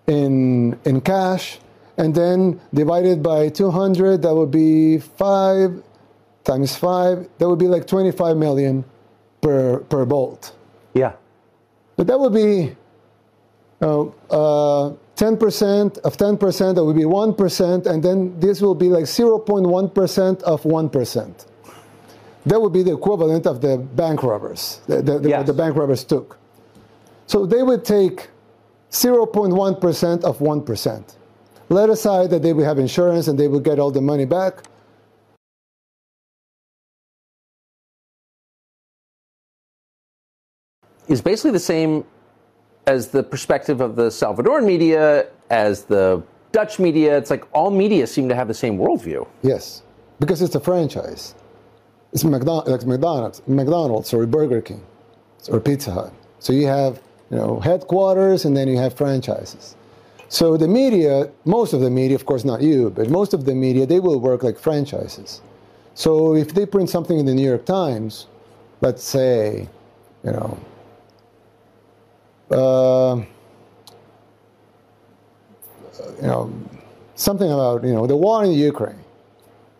in, in cash, and then divided by 200, that would be 5 times 5, that would be like 25 million per, per bolt. Yeah. But that would be uh, uh, 10% of 10%, that would be 1%, and then this will be like 0.1% of 1%. That would be the equivalent of the bank robbers, the, the, the, Yes. the bank robbers took. So they would take 0.1% of 1%. Let aside that they would have insurance and they would get all the money back. Is basically the same as the perspective of the Salvadoran media, as the Dutch media. It's like all media seem to have the same worldview. Yes, because it's a franchise. It's McDonald's, like McDonald's, McDonald's or Burger King or Pizza Hut. So you have, you know, headquarters and then you have franchises. So the media, most of the media, of course not you, but most of the media, they will work like franchises. So if they print something in the New York Times, let's say, you know, uh, you know, something about you know the war in Ukraine.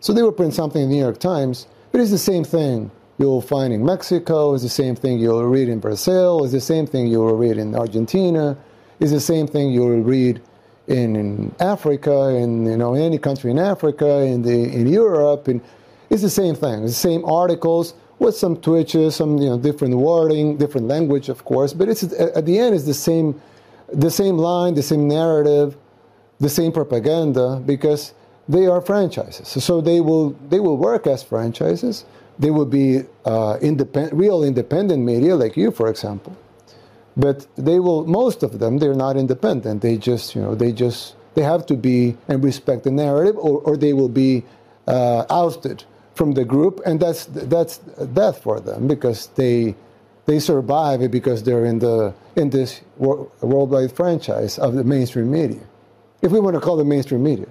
So they will print something in the New York Times, but it's the same thing you'll find in Mexico. It's the same thing you'll read in Brazil. It's the same thing you'll read in Argentina. It's the same thing you'll read in, in Africa, in you know in any country in Africa, in the in Europe, and it's the same thing. It's the same articles with some twitches, some you know different wording, different language, of course. But it's at the end, it's the same, the same line, the same narrative, the same propaganda because they are franchises. So they will they will work as franchises. They will be uh, independent, real independent media like you, for example. But they will most of them they're not independent. They just you know they just they have to be and respect the narrative, or, or they will be uh, ousted from the group, and that's that's death for them because they they survive because they're in the in this wor- worldwide franchise of the mainstream media, if we want to call the mainstream media.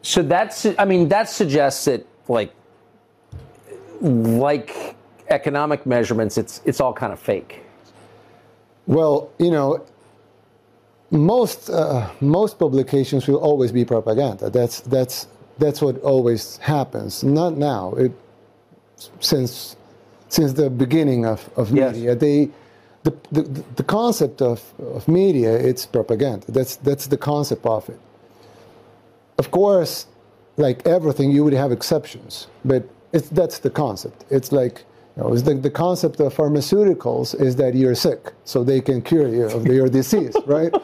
So that's, I mean, that suggests that, like, like economic measurements, it's it's all kind of fake. Well, you know, most uh, most publications will always be propaganda. That's that's that's what always happens. Not now. It since since the beginning of, of Yes. media. They the, the, the concept of, of media it's propaganda. That's that's the concept of it. Of course, like everything, you would have exceptions, but it's that's the concept. It's like you know, it's the, the concept of pharmaceuticals is that you're sick, so they can cure you of your disease, right?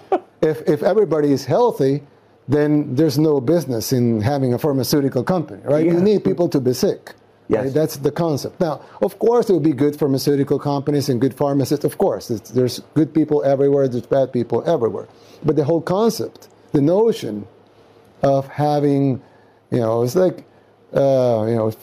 If if everybody is healthy, then there's no business in having a pharmaceutical company, right? You need people to be sick. Yes. right? That's the concept. Now, of course, it would be good pharmaceutical companies and good pharmacists. Of course, It's- there's good people everywhere. There's bad people everywhere. But the whole concept, the notion of having, you know, it's like, uh, you know, if,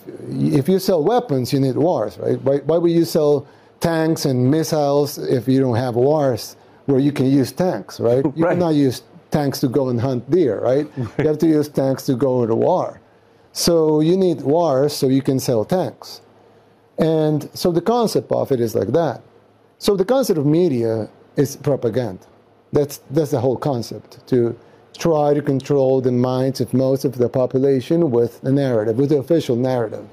if you sell weapons, you need wars, right? Why, why would you sell tanks and missiles if you don't have wars where you can use tanks, right? You Right. cannot use tanks to go and hunt deer, right? you have to use tanks to go to war. So you need wars so you can sell tanks. And so the concept of it is like that. So the concept of media is propaganda. That's, that's the whole concept to try to control the minds of most of the population with a narrative, with the official narrative.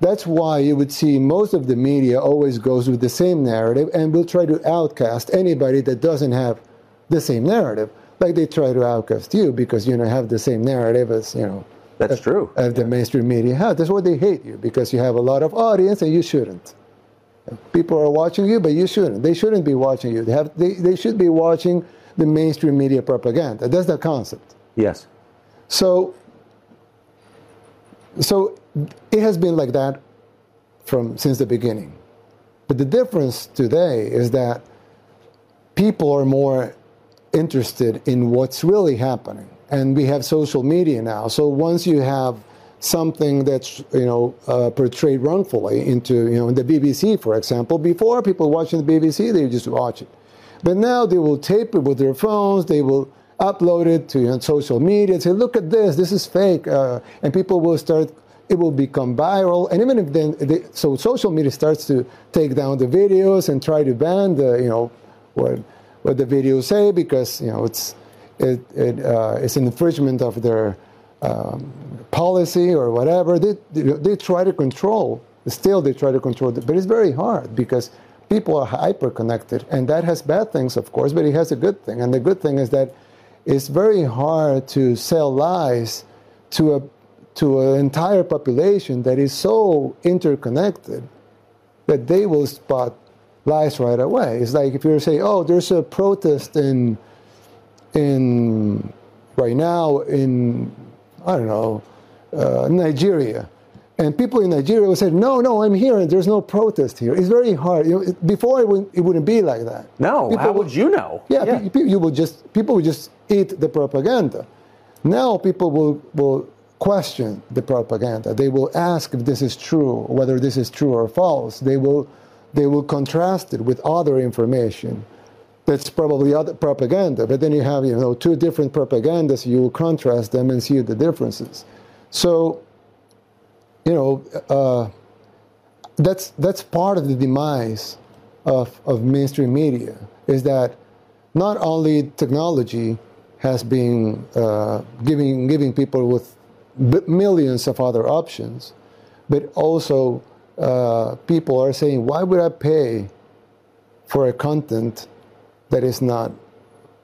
That's why you would see most of the media always goes with the same narrative and will try to outcast anybody that doesn't have the same narrative. Like they try to outcast you because you don't have the same narrative as, you know, That's true. as the mainstream media has. That's why they hate you because you have a lot of audience and you shouldn't. People are watching you, but you shouldn't. They shouldn't be watching you. They have they, they should be watching the mainstream media propaganda. That's the concept. Yes. So so it has been like that from since the beginning. But the difference today is that people are more interested in what's really happening. And we have social media now. So once you have something that's you know uh, portrayed wrongfully into you know in the BBC, for example, before people watching the BBC, they just watch it. But now they will tape it with their phones. They will upload it to you know, social media and say, "Look at this. This is fake," uh, and people will start. It will become viral, and even if then, they, so social media starts to take down the videos and try to ban the you know what what the videos say because you know it's it, it uh, it's an infringement of their um, policy or whatever. They, they they try to control. Still, they try to control it, but it's very hard because people are hyper connected, and that has bad things, of course, but it has a good thing. And the good thing is that it's very hard to sell lies to a to an entire population that is so interconnected that they will spot lies right away. It's like if you were to say, "Oh, there's a protest in in right now in I don't know uh, Nigeria," and people in Nigeria will say, "No, no, I'm here, and there's no protest here." It's very hard. You know, before it wouldn't, it wouldn't be like that. No. People How would you know? yeah, pe- you will just people will just eat the propaganda. Now people will will question the propaganda. They will ask if this is true, whether this is true or false. They will they will contrast it with other information that's probably other propaganda. But then you have you know two different propagandas. You will contrast them and see the differences. So you know uh, that's that's part of the demise of of mainstream media is that not only technology has been uh, giving giving people with millions of other options, but also uh, people are saying, why would I pay for a content that is not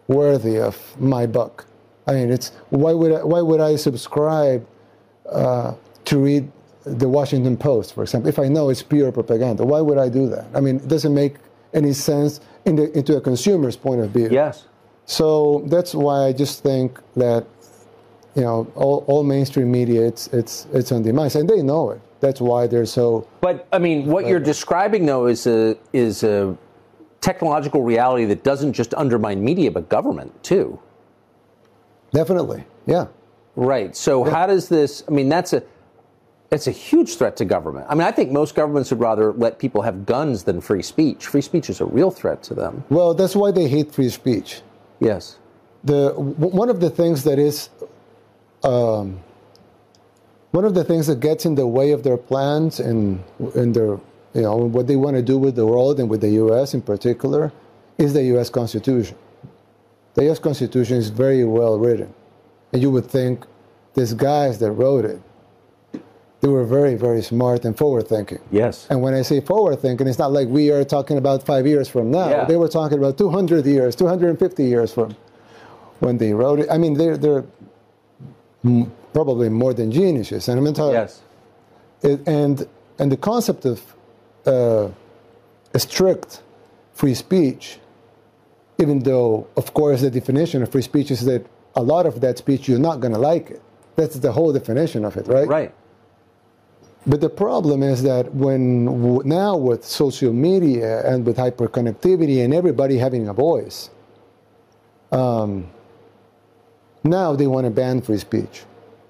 worthy of my buck? I mean, it's why would I, why would I subscribe uh, to read the Washington Post, for example, if I know it's pure propaganda? Why would I do that? I mean, it doesn't make any sense in the, into a consumer's point of view. Yes. So that's why I just think that you know all, all mainstream media it's it's it's on demise, and they know it. That's why they're so. But I mean, what you're describing though is a is a technological reality that doesn't just undermine media but government too. Definitely, yeah. Right. So how does this? I mean, that's a it's a huge threat to government. I mean, I think most governments would rather let people have guns than free speech. Free speech is a real threat to them. Well, that's why they hate free speech. Yes. The w- one of the things that is, um, one of the things that gets in the way of their plans and in their, you know, what they want to do with the world and with the U.S. in particular, is the U.S. Constitution. The U.S. Constitution is very well written, and you would think these guys that wrote it They were very, very smart and forward thinking. Yes. And when I say forward thinking, it's not like we are talking about five years from now. Yeah. They were talking about 200 years, 250 years from when they wrote it. I mean, they're, they're probably more than geniuses. And I'm Yes. it, and and the concept of uh, a strict free speech, even though of course the definition of free speech is that a lot of that speech you're not going to like it. That's the whole definition of it, right? Right. But the problem is that when now with social media and with hyperconnectivity and everybody having a voice, um, now they want to ban free speech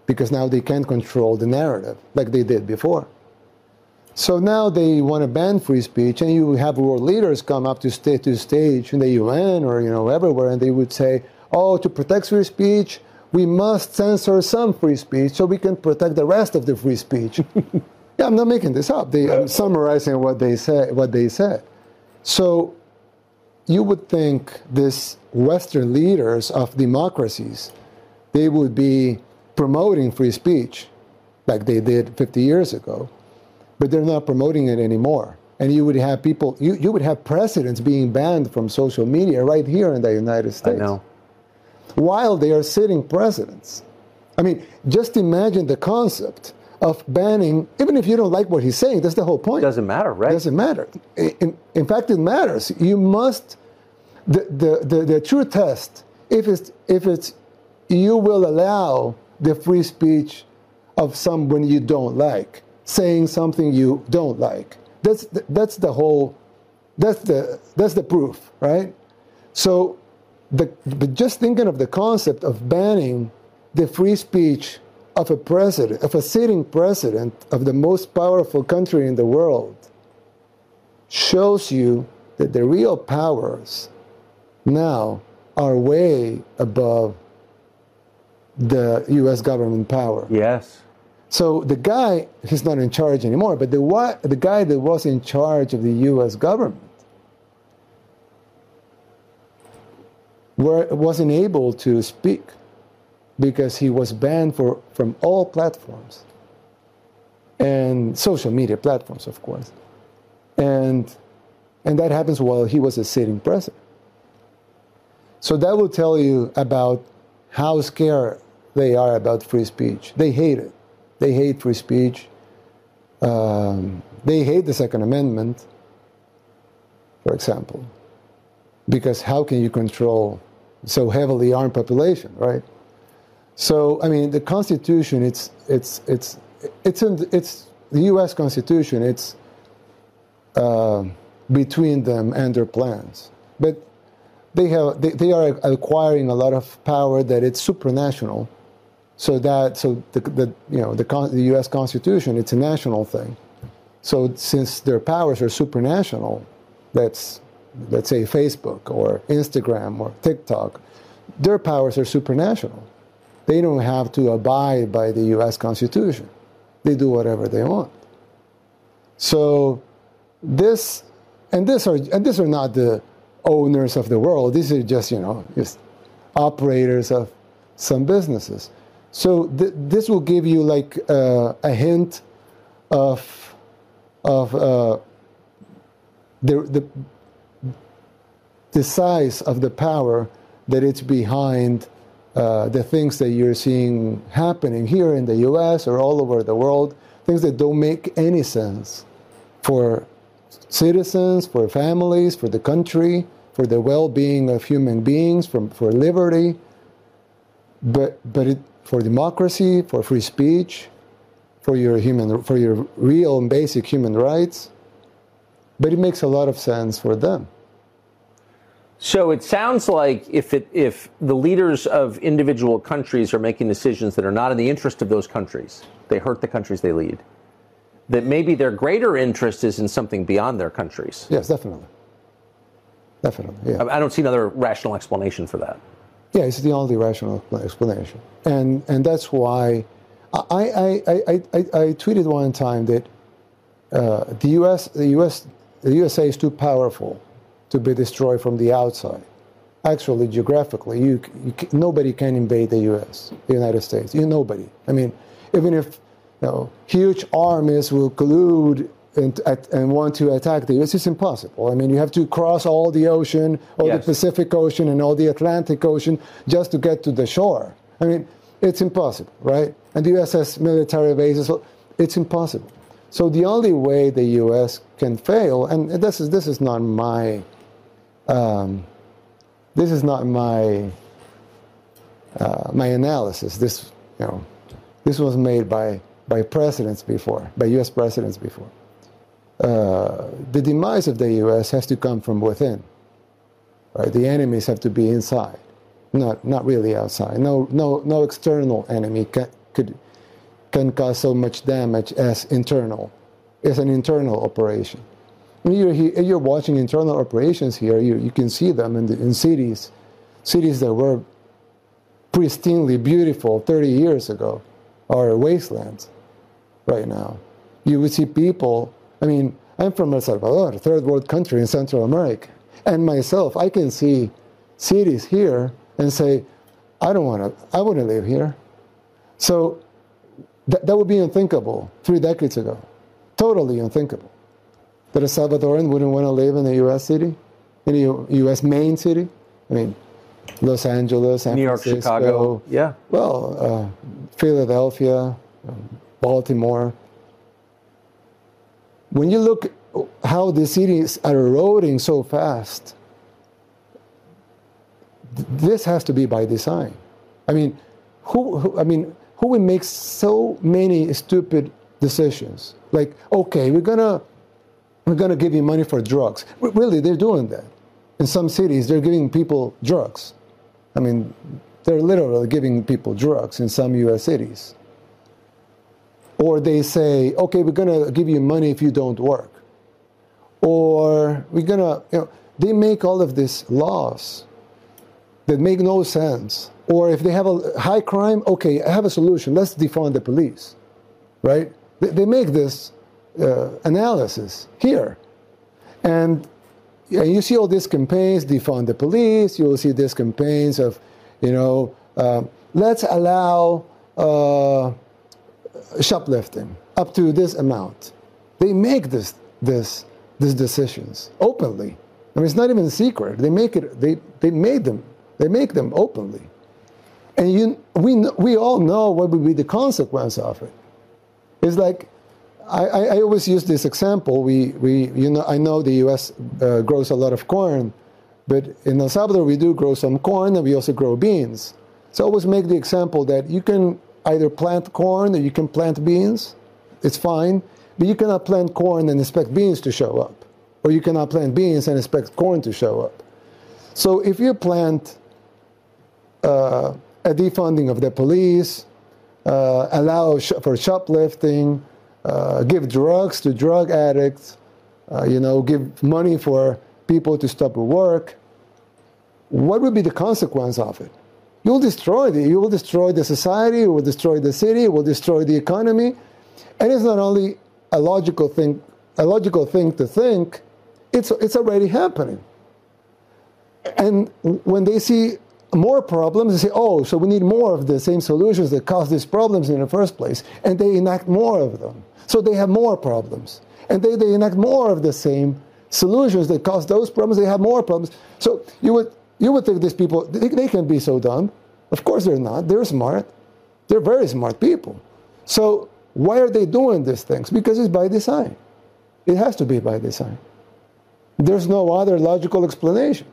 because now they can't control the narrative like they did before. So now they want to ban free speech, and you have world leaders come up to state to stage in the UN or you know everywhere, and they would say, "Oh, to protect free speech, we must censor some free speech so we can protect the rest of the free speech." yeah, I'm not making this up. They, I'm summarizing what they say. What they said. So you would think these Western leaders of democracies, they would be promoting free speech like they did 50 years ago but they're not promoting it anymore. And you would have people, you, you would have presidents being banned from social media right here in the United States. I know. while they are sitting presidents. I mean, just imagine the concept of banning, even if you don't like what he's saying, that's the whole point. Doesn't matter, right? doesn't matter. In, in fact, it matters. You must, the, the, the, the true test, if it's, if it's, you will allow the free speech of someone you don't like, saying something you don't like. That's, the, that's the whole, that's the, that's the proof, right? So, the, but just thinking of the concept of banning the free speech of a president, of a sitting president of the most powerful country in the world, shows you that the real powers now are way above the U.S. government power. Yes. So the guy, he's not in charge anymore, but the, the guy that was in charge of the U.S. government were, wasn't able to speak because he was banned for, from all platforms and social media platforms, of course. And, and that happens while he was a sitting president. So that will tell you about how scared they are about free speech. They hate it. They hate free speech. Um, they hate the Second Amendment, for example, because how can you control so heavily armed population, right? So I mean, the Constitution. It's it's it's it's in it's the U.S. Constitution. It's uh, between them and their plans, but they have they, they are acquiring a lot of power that it's supranational. So that so the, the you know the, the U.S. Constitution it's a national thing. So since their powers are supranational, that's let's say Facebook or Instagram or TikTok, their powers are supranational. They don't have to abide by the U.S. Constitution. They do whatever they want. So this and this are and these are not the owners of the world. These are just you know just operators of some businesses. So th- this will give you like uh, a hint of of uh, the, the the size of the power that it's behind uh, the things that you're seeing happening here in the U.S. or all over the world, things that don't make any sense for citizens, for families, for the country, for the well-being of human beings, for, for liberty, but but it, for democracy, for free speech, for your human, for your real and basic human rights. But it makes a lot of sense for them. So it sounds like if it, if the leaders of individual countries are making decisions that are not in the interest of those countries, they hurt the countries they lead. That maybe their greater interest is in something beyond their countries. Yes, definitely. Definitely, yeah. I I don't see another rational explanation for that. Yeah, it's the only rational explanation, and and that's why I I, I, I, I, tweeted one time that uh, the U.S. the U.S. the USA is too powerful to be destroyed from the outside. Actually, geographically, you, you nobody can invade the U.S. the United States. You nobody. I mean, even if you know, huge armies will collude and, and, want to attack the US. It's impossible. I mean, you have to cross all the ocean, all yes. the Pacific Ocean, and all the Atlantic Ocean just to get to the shore. I mean, it's impossible, right? And the US has military bases, so it's impossible. So the only way the U.S. can fail, and this is this is not my um, this is not my uh, my analysis. This you know this was made by by presidents before, by U.S. presidents before. Uh, the demise of the U.S. has to come from within. Right? The enemies have to be inside, not not really outside. No no no external enemy can, could can cause so much damage as internal. It's an internal operation. You're, you're watching internal operations here. You, you can see them in, the, in cities, cities that were pristinely beautiful 30 years ago are wastelands right now. You would see people. I mean, I'm from El Salvador, a third world country in Central America, and myself, I can see cities here and say, I don't want to. I want to live here. So that, that would be unthinkable three decades ago. Totally unthinkable. That a Salvadoran wouldn't want to live in a U.S. city, in a U.S. main city. I mean, Los Angeles, San New York, Francisco, Chicago, yeah. Well, uh, Philadelphia, um, Baltimore. When you look how the cities are eroding so fast, this has to be by design. I mean, who, who I mean, who would make so many stupid decisions? Like, okay, we're gonna we're gonna give you money for drugs. Really, they're doing that. In some cities, they're giving people drugs. I mean, they're literally giving people drugs in some U.S. cities. Or they say, okay, we're gonna give you money if you don't work. Or we're gonna, you know, they make all of these laws that make no sense or if they have a high crime, okay, I have a solution. Let's defund the police, right? They, they make this uh, analysis here. And you see all these campaigns, defund the police. You will see these campaigns of, you know, uh, let's allow uh, shoplifting up to this amount. They make this, this, these decisions openly. I mean, it's not even a secret. They make it. They, they made them. They make them openly. And you, we, we all know what would be the consequence of it. It's like, I, I always use this example. We, we, you know, I know the U.S. Uh, grows a lot of corn, but in El Salvador we do grow some corn and we also grow beans. So I always make the example that you can either plant corn or you can plant beans. It's fine, but you cannot plant corn and expect beans to show up, or you cannot plant beans and expect corn to show up. So if you plant uh, a defunding of the police, uh, allow sh- for shoplifting, uh, give drugs to drug addicts, uh, you know, give money for people to stop work. What would be the consequence of it? You'll destroy the, you will destroy the society, you will destroy the city, you will destroy the economy. And it's not only a logical thing, a logical thing to think, it's, it's already happening. And when they see more problems they say, oh, so we need more of the same solutions that caused these problems in the first place. And they enact more of them. So they have more problems. And they, they enact more of the same solutions that cause those problems. They have more problems. So you would, you would think these people, they, they can be so dumb. Of course they're not. They're smart. They're very smart people. So why are they doing these things? Because it's by design. It has to be by design. There's no other logical explanation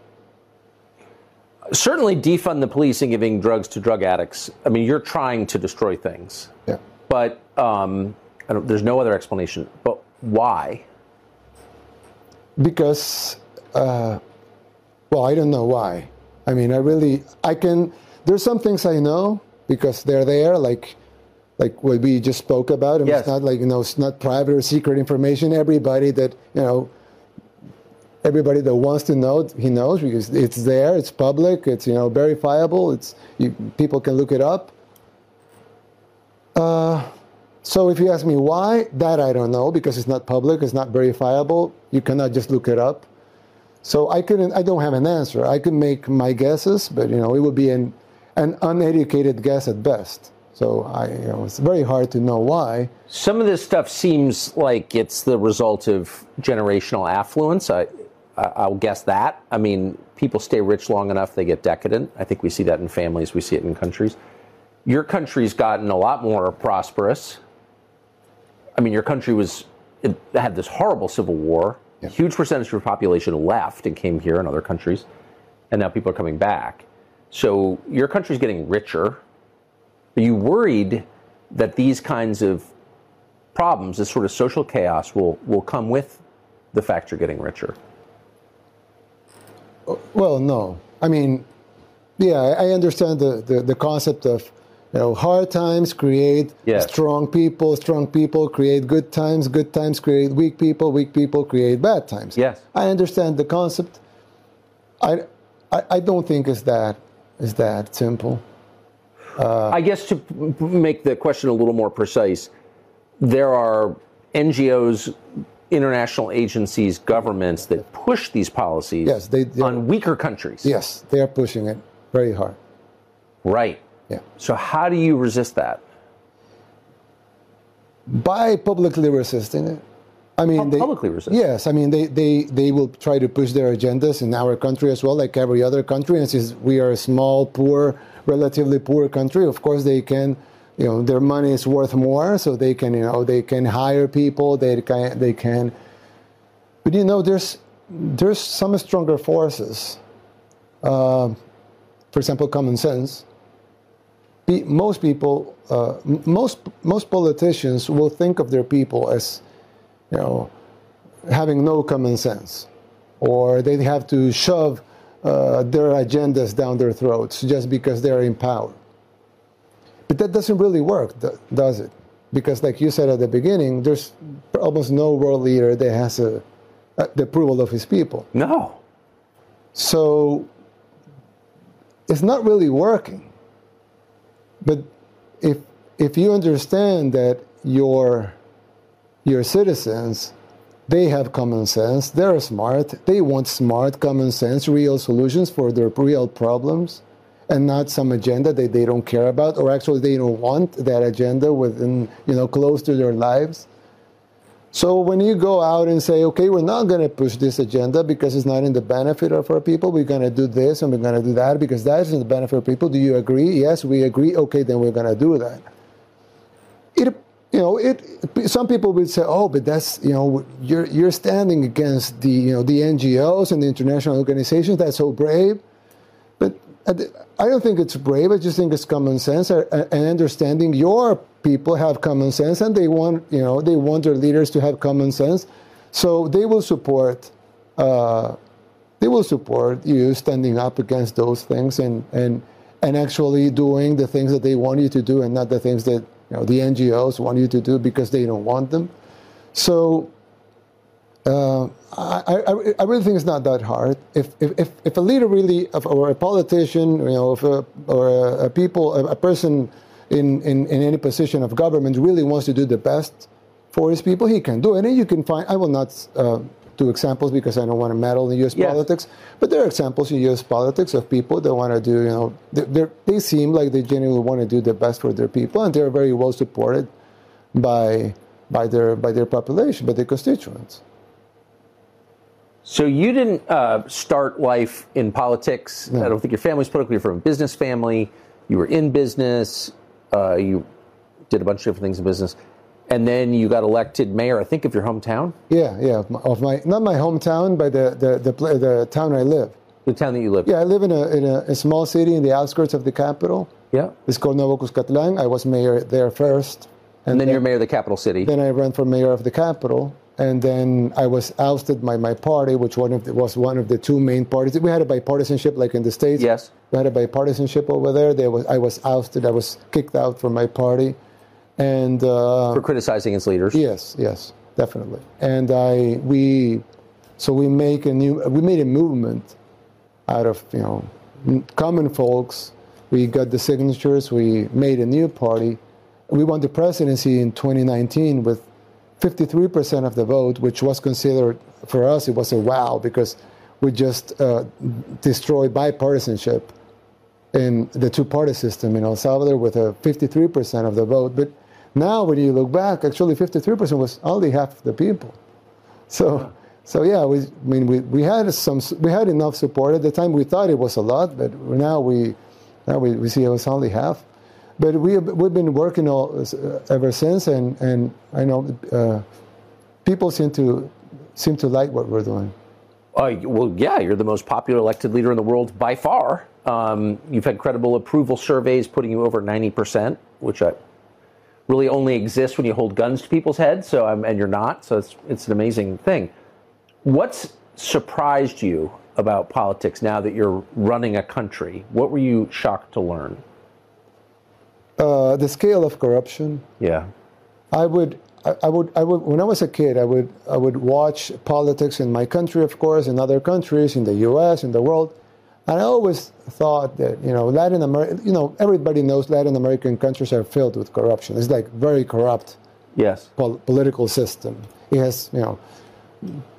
certainly defund the police and giving drugs to drug addicts. I mean, you're trying to destroy things. Yeah. But um, there's no other explanation. But why? Because, uh, well, I don't know why. I mean, I really, I can. There's some things I know because they're there, like, like what we just spoke about. And yes. It's not like you know, it's not private or secret information. Everybody that you know everybody that wants to know, he knows because it's there, it's public, it's you know verifiable. It's you, people can look it up. Uh, so if you ask me why, that I don't know because it's not public, it's not verifiable. You cannot just look it up. So I couldn't. I don't have an answer. I could make my guesses, but you know it would be an an uneducated guess at best. So I, you know, it's very hard to know why. Some of this stuff seems like it's the result of generational affluence. I, I'll guess that. I mean, people stay rich long enough, they get decadent. I think we see that in families, we see it in countries. Your country's gotten a lot more prosperous. I mean, your country was had this horrible civil war. A huge percentage of your population left and came here in other countries, and now people are coming back. So your country's getting richer. Are you worried that these kinds of problems, this sort of social chaos, will, will come with the fact you're getting richer? Well, no. I mean, yeah, I understand the, the, the concept of you know hard times create Yes. strong people, strong people create good times, good times create weak people, weak people create bad times. Yes. I understand the concept. I, I, I don't think it's that is that simple. Uh, I guess to make the question a little more precise, there are NGOs, international agencies, governments that push these policies Yes, they- on weaker countries. Yes, they are pushing it very hard. Right. Yeah. So how do you resist that? by publicly resisting it. I mean, they, publicly resist. Yes, I mean they, they they will try to push their agendas in our country as well, like every other country. And since we are a small, poor, relatively poor country, of course they can, you know, their money is worth more, so they can, you know, they can hire people. They can they can. But you know, there's there's some stronger forces. Uh, for example, common sense pe- most people, uh, m- most most politicians will think of their people as, you know, having no common sense, or they have to shove uh, their agendas down their throats just because they're in power. But that doesn't really work, does it? Because, like you said at the beginning, there's almost no world leader that has a, uh, the approval of his people. No. So it's not really working. But if if you understand that your your citizens they have common sense, they're smart, they want smart common sense, real solutions for their real problems and not some agenda that they don't care about or actually they don't want that agenda within you know close to their lives. So when you go out and say, okay, we're not going to push this agenda because it's not in the benefit of our people, we're going to do this and we're going to do that because that is in the benefit of people. Do you agree? Yes, we agree. Okay, then we're going to do that. It, you know, it. Some people would say, oh, but that's you know, you're you're standing against the you know the NGOs and the international organizations. That's so brave. I don't think it's brave. I just think it's common sense uh, and understanding your people have common sense and they want you know they want their leaders to have common sense, so they will support. Uh, they will support you standing up against those things and and and actually doing the things that they want you to do and not the things that you know the NGOs want you to do because they don't want them. So uh, I, I, I really think it's not that hard. If, if, if a leader really, or a politician, you know, if a, or a, a people, a, a person in, in, in any position of government really wants to do the best for his people, he can do it. And you can find, I will not uh, do examples because I don't want to meddle in U.S. Yes. politics, but there are examples in U.S. politics of people that want to do, you know, they they seem like they genuinely want to do the best for their people, and they're very well supported by, by, their, by their population, by their constituents. So you didn't uh, start life in politics. I don't think your family's politically. You're from a business family. You were in business. Uh, you did a bunch of different things in business, and then you got elected mayor. I think of your hometown, Yeah, yeah, of my, of my not my hometown, but the the the, the town I live. the town that you live. Yeah, I live in a in a, a small city in the outskirts of the capital. Yeah. It's called Cuscatlán. I was mayor there first, And then you're mayor of the capital city. Then I ran for mayor of the capital, and then I was ousted by my party, which one of the, was one of the two main parties. We had a bipartisanship, like in the states. Yes. we had a bipartisanship over there. There was I was ousted. I was kicked out from my party, and uh, for criticizing its leaders. Yes, yes, definitely. And I we so we make a new we made a movement out of you know common folks. We got the signatures. We made a new party. We won the presidency in 2019 with 53% of the vote, which was considered for us it was a wow because we just uh, destroyed bipartisanship in the two-party system in El Salvador with a 53% of the vote. But now, when you look back, actually 53% was only half the people. So, so yeah, we, I mean, we, we had some, we had enough support at the time. We thought it was a lot, but now we, now we, we see it was only half. But we have, we've been working all, uh, ever since, and, and I know uh, people seem to seem to like what we're doing. Uh, well, yeah, you're the most popular elected leader in the world by far. Um, you've had credible approval surveys putting you over 90%, which I, really only exists when you hold guns to people's heads. So, um, and you're not. So it's it's an amazing thing. What's surprised you about politics now that you're running a country? What were you shocked to learn? Uh, the scale of corruption. Yeah. I would, I, I, would, I would. When I was a kid, I would, I would watch politics in my country, of course, in other countries, in the U.S., in the world, and I always thought that you know Latin America, you know, everybody knows Latin American countries are filled with corruption. It's like very corrupt. Yes. Pol- political system. It has, you know,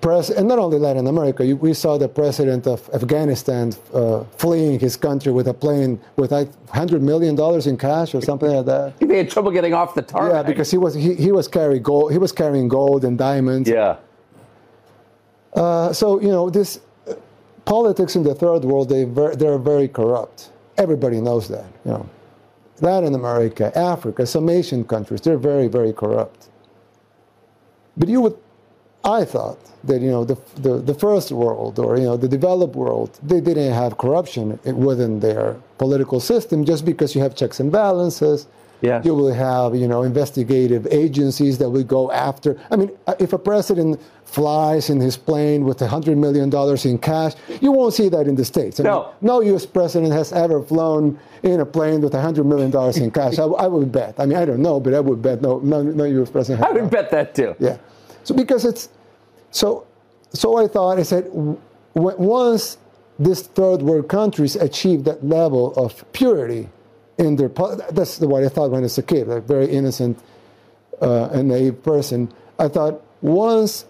press, and not only Latin America. You, we saw the president of Afghanistan uh, fleeing his country with a plane with like hundred million dollars in cash or something like that. He had trouble getting off the tarmac. Yeah, because he was he, he was carrying gold. He was carrying gold and diamonds. Yeah. Uh, so you know this uh, politics in the third world they ver- they're very corrupt. Everybody knows that. You know, Latin America, Africa, some Asian countries they're very very corrupt. But you would I thought that you know the, the, the first world or you know the developed world they didn't have corruption within their political system just because you have checks and balances. Yes. You will have you know investigative agencies that will go after. I mean, uh, if a president flies in his plane with a hundred million dollars in cash, you won't see that in the states. I no, mean, no U.S. president has ever flown in a plane with a hundred million dollars in cash. I, I, would bet. I mean, I don't know, but I would bet no, no, no U.S. president. I would not. bet that too. Yeah. So because it's so, so I thought, I said, once these third world countries achieve that level of purity in their, that's the what I thought when I was a kid, a very innocent uh, and naive person. I thought once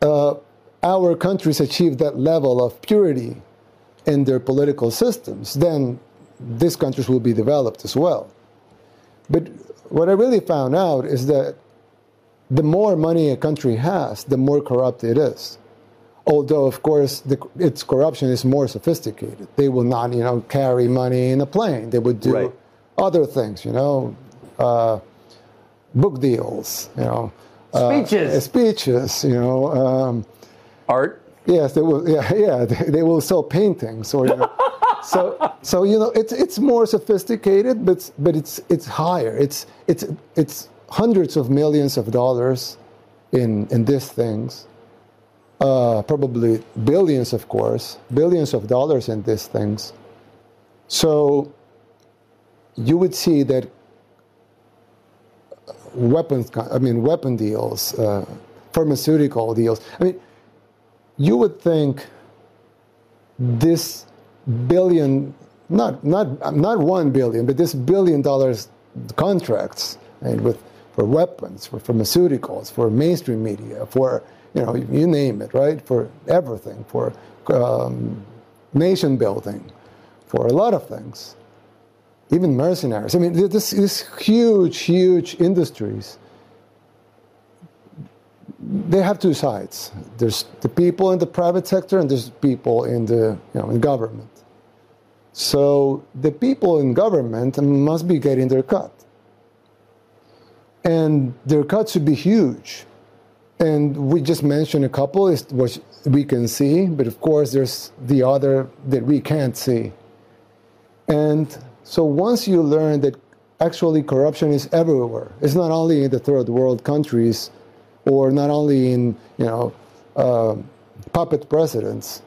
uh, our countries achieve that level of purity in their political systems, then these countries will be developed as well. But what I really found out is that the more money a country has, the more corrupt it is. Although, of course, the, its corruption is more sophisticated. They will not, you know, carry money in a plane. They would do right. other things, you know, uh, book deals, you know, speeches, uh, speeches, you know, um, art. Yes, they will. Yeah, yeah, they, they will sell paintings or. You know, so, so you know, it's it's more sophisticated, but but it's it's higher. It's it's it's hundreds of millions of dollars in, in these things, uh, probably billions, of course, billions of dollars in these things. So you would see that weapons, I mean, weapon deals, uh, pharmaceutical deals. I mean, you would think this billion, not not not one billion, but this billion dollars contracts, and with for weapons, for pharmaceuticals, for mainstream media, for you know you name it, right? For everything, for um, nation building, for a lot of things, even mercenaries. I mean, this, this huge, huge industries. They have two sides. There's the people in the private sector, and there's people in the you know in government. So the people in government must be getting their cut and their cuts should be huge. And we just mentioned a couple, is what we can see, but of course there's the other that we can't see. And so once you learn that actually corruption is everywhere, it's not only in the third world countries, or not only in you know uh, puppet presidents,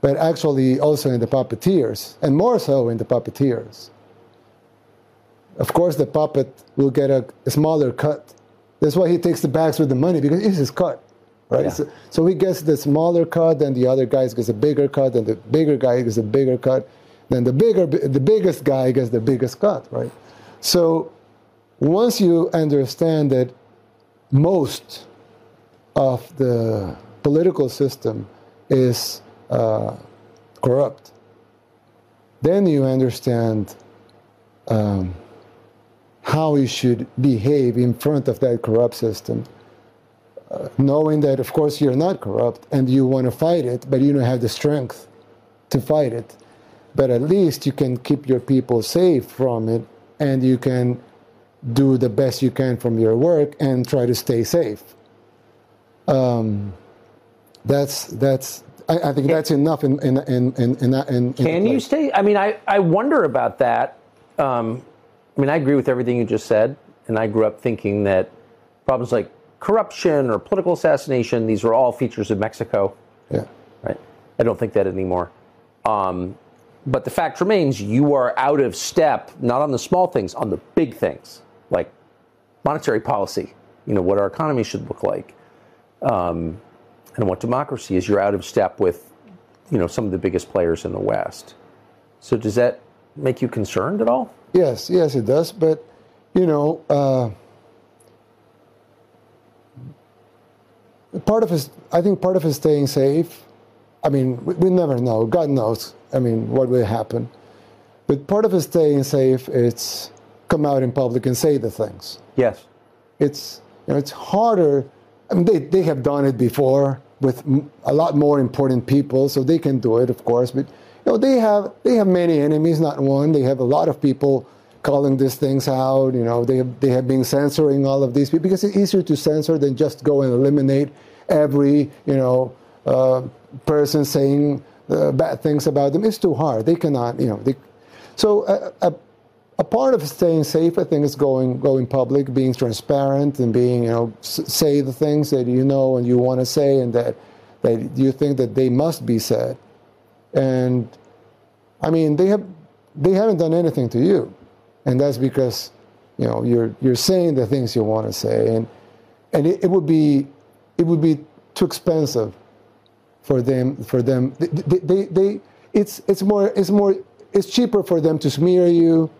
but actually also in the puppeteers, and more so in the puppeteers. Of course, the puppet will get a, a smaller cut. That's why he takes the bags with the money because it's his cut, right? Yeah. So, so, he gets the smaller cut, then the other guy gets a bigger cut, and the bigger guy gets a bigger cut, then the bigger, the biggest guy gets the biggest cut, right? So once you understand that most of the political system is uh, corrupt, then you understand um, how you should behave in front of that corrupt system. Uh, knowing that, of course, you're not corrupt and you want to fight it, but you don't have the strength to fight it. But at least you can keep your people safe from it and you can do the best you can from your work and try to stay safe. Um, that's that's I, I think that's enough in in in in, in, in, in Can you stay? I mean, I, I wonder about that. Um, I mean, I agree with everything you just said, and I grew up thinking that problems like corruption or political assassination these were all features of Mexico. Yeah. Right. I don't think that anymore. Um, but the fact remains, you are out of step, not on the small things, on the big things, like monetary policy. You know what our economy should look like, um, and what democracy is. You're out of step with, you know, some of the biggest players in the West. So does that make you concerned at all? Yes, yes, it does. But you know, uh, part of his, I think, part of his staying safe. I mean, we, we never know. God knows. I mean, what will happen. But part of his staying safe, it's come out in public and say the things. Yes. It's you know, it's harder. I mean, they, they have done it before with a lot more important people, so they can do it, of course. But know, they have they have many enemies, not one. They have a lot of people calling these things out. You know, they have, they have been censoring all of these because it's easier to censor than just go and eliminate every you know uh, person saying uh, bad things about them. It's too hard. They cannot. You know. They, so a, a, a part of staying safe, I think, is going going public, being transparent, and being you know say the things that you know and you want to say, and that that you think that they must be said. And I mean, they have they haven't done anything to you, and that's because you know you're you're saying the things you want to say, and and it, it would be it would be too expensive for them for them. They, they, they, they it's it's more it's more it's cheaper for them to smear you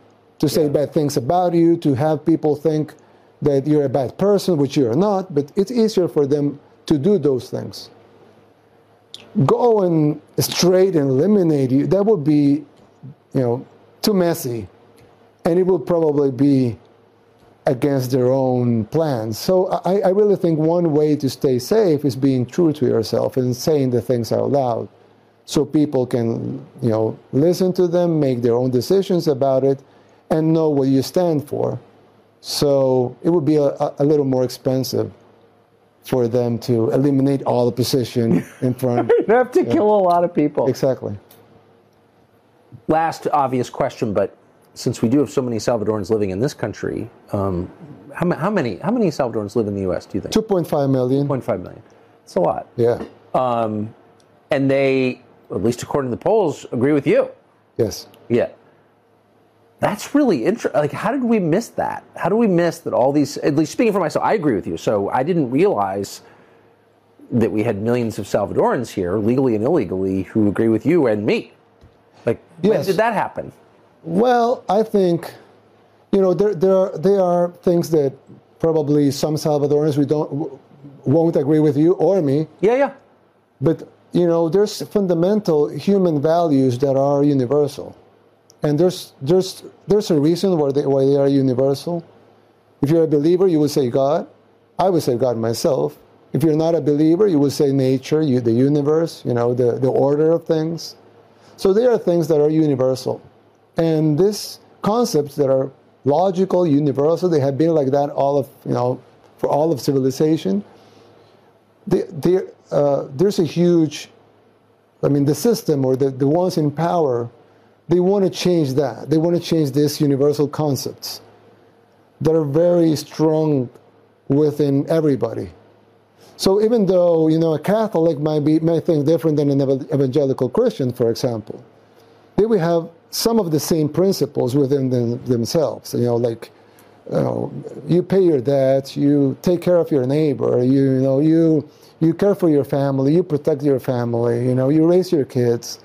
to say bad things about you to have people think that you're a bad person which you're not. But it's easier for them to do those things go and straight and eliminate you that would be you know too messy and it would probably be against their own plans. So I, I, really think one way to stay safe is being true to yourself and saying the things out loud, so people can you know listen to them, make their own decisions about it, and know what you stand for. So it would be a, a little more expensive for them to eliminate all opposition in front. you have to kill a lot of people. Exactly. Last obvious question, but since we do have so many Salvadorans living in this country, um, how, how many how many Salvadorans live in the U.S. Do you think? 2.5 million. 2.5 million. It's a lot. Yeah. Um, and they, at least according to the polls, agree with you. Yes. Yeah. That's really interesting. Like, how did we miss that? How do we miss that all these, at least speaking for myself, I agree with you. So I didn't realize that we had millions of Salvadorans here, legally and illegally, who agree with you and me. Like, when did that happen? Well, I think, you know, there, there, are, there are things that probably some Salvadorans we don't won't agree with you or me, Yeah, yeah. but you know, there's fundamental human values that are universal, and there's there's there's a reason why they why they are universal. If you're a believer, you would say God. I would say God myself. If you're not a believer, you would say nature, you, the universe, you know, the, the order of things. So there are things that are universal. And these concepts that are logical, universal, they have been like that all of, you know, for all of civilization. They, they, uh, there's a huge, I mean, the system or the, the ones in power, they want to change that. They want to change these universal concepts that are very strong within everybody. So even though you know a Catholic might be might think different than an evangelical Christian, for example, they will have some of the same principles within them, themselves. You know, like you, know, you pay your debts, you take care of your neighbor, you, you know you you care for your family, you protect your family, you know you raise your kids.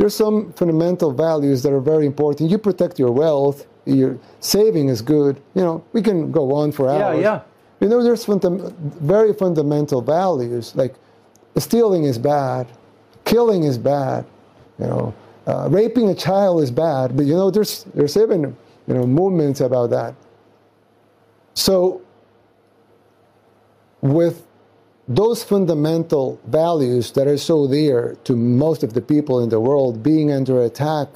There's some fundamental values that are very important. You protect your wealth. Your saving is good. You know we can go on for Yeah, yeah. You know, there's fundam- very fundamental values like stealing is bad, killing is bad, you know, uh, raping a child is bad, but you know, there's, there's even you know, movements about that. So, with those fundamental values that are so dear to most of the people in the world being under attack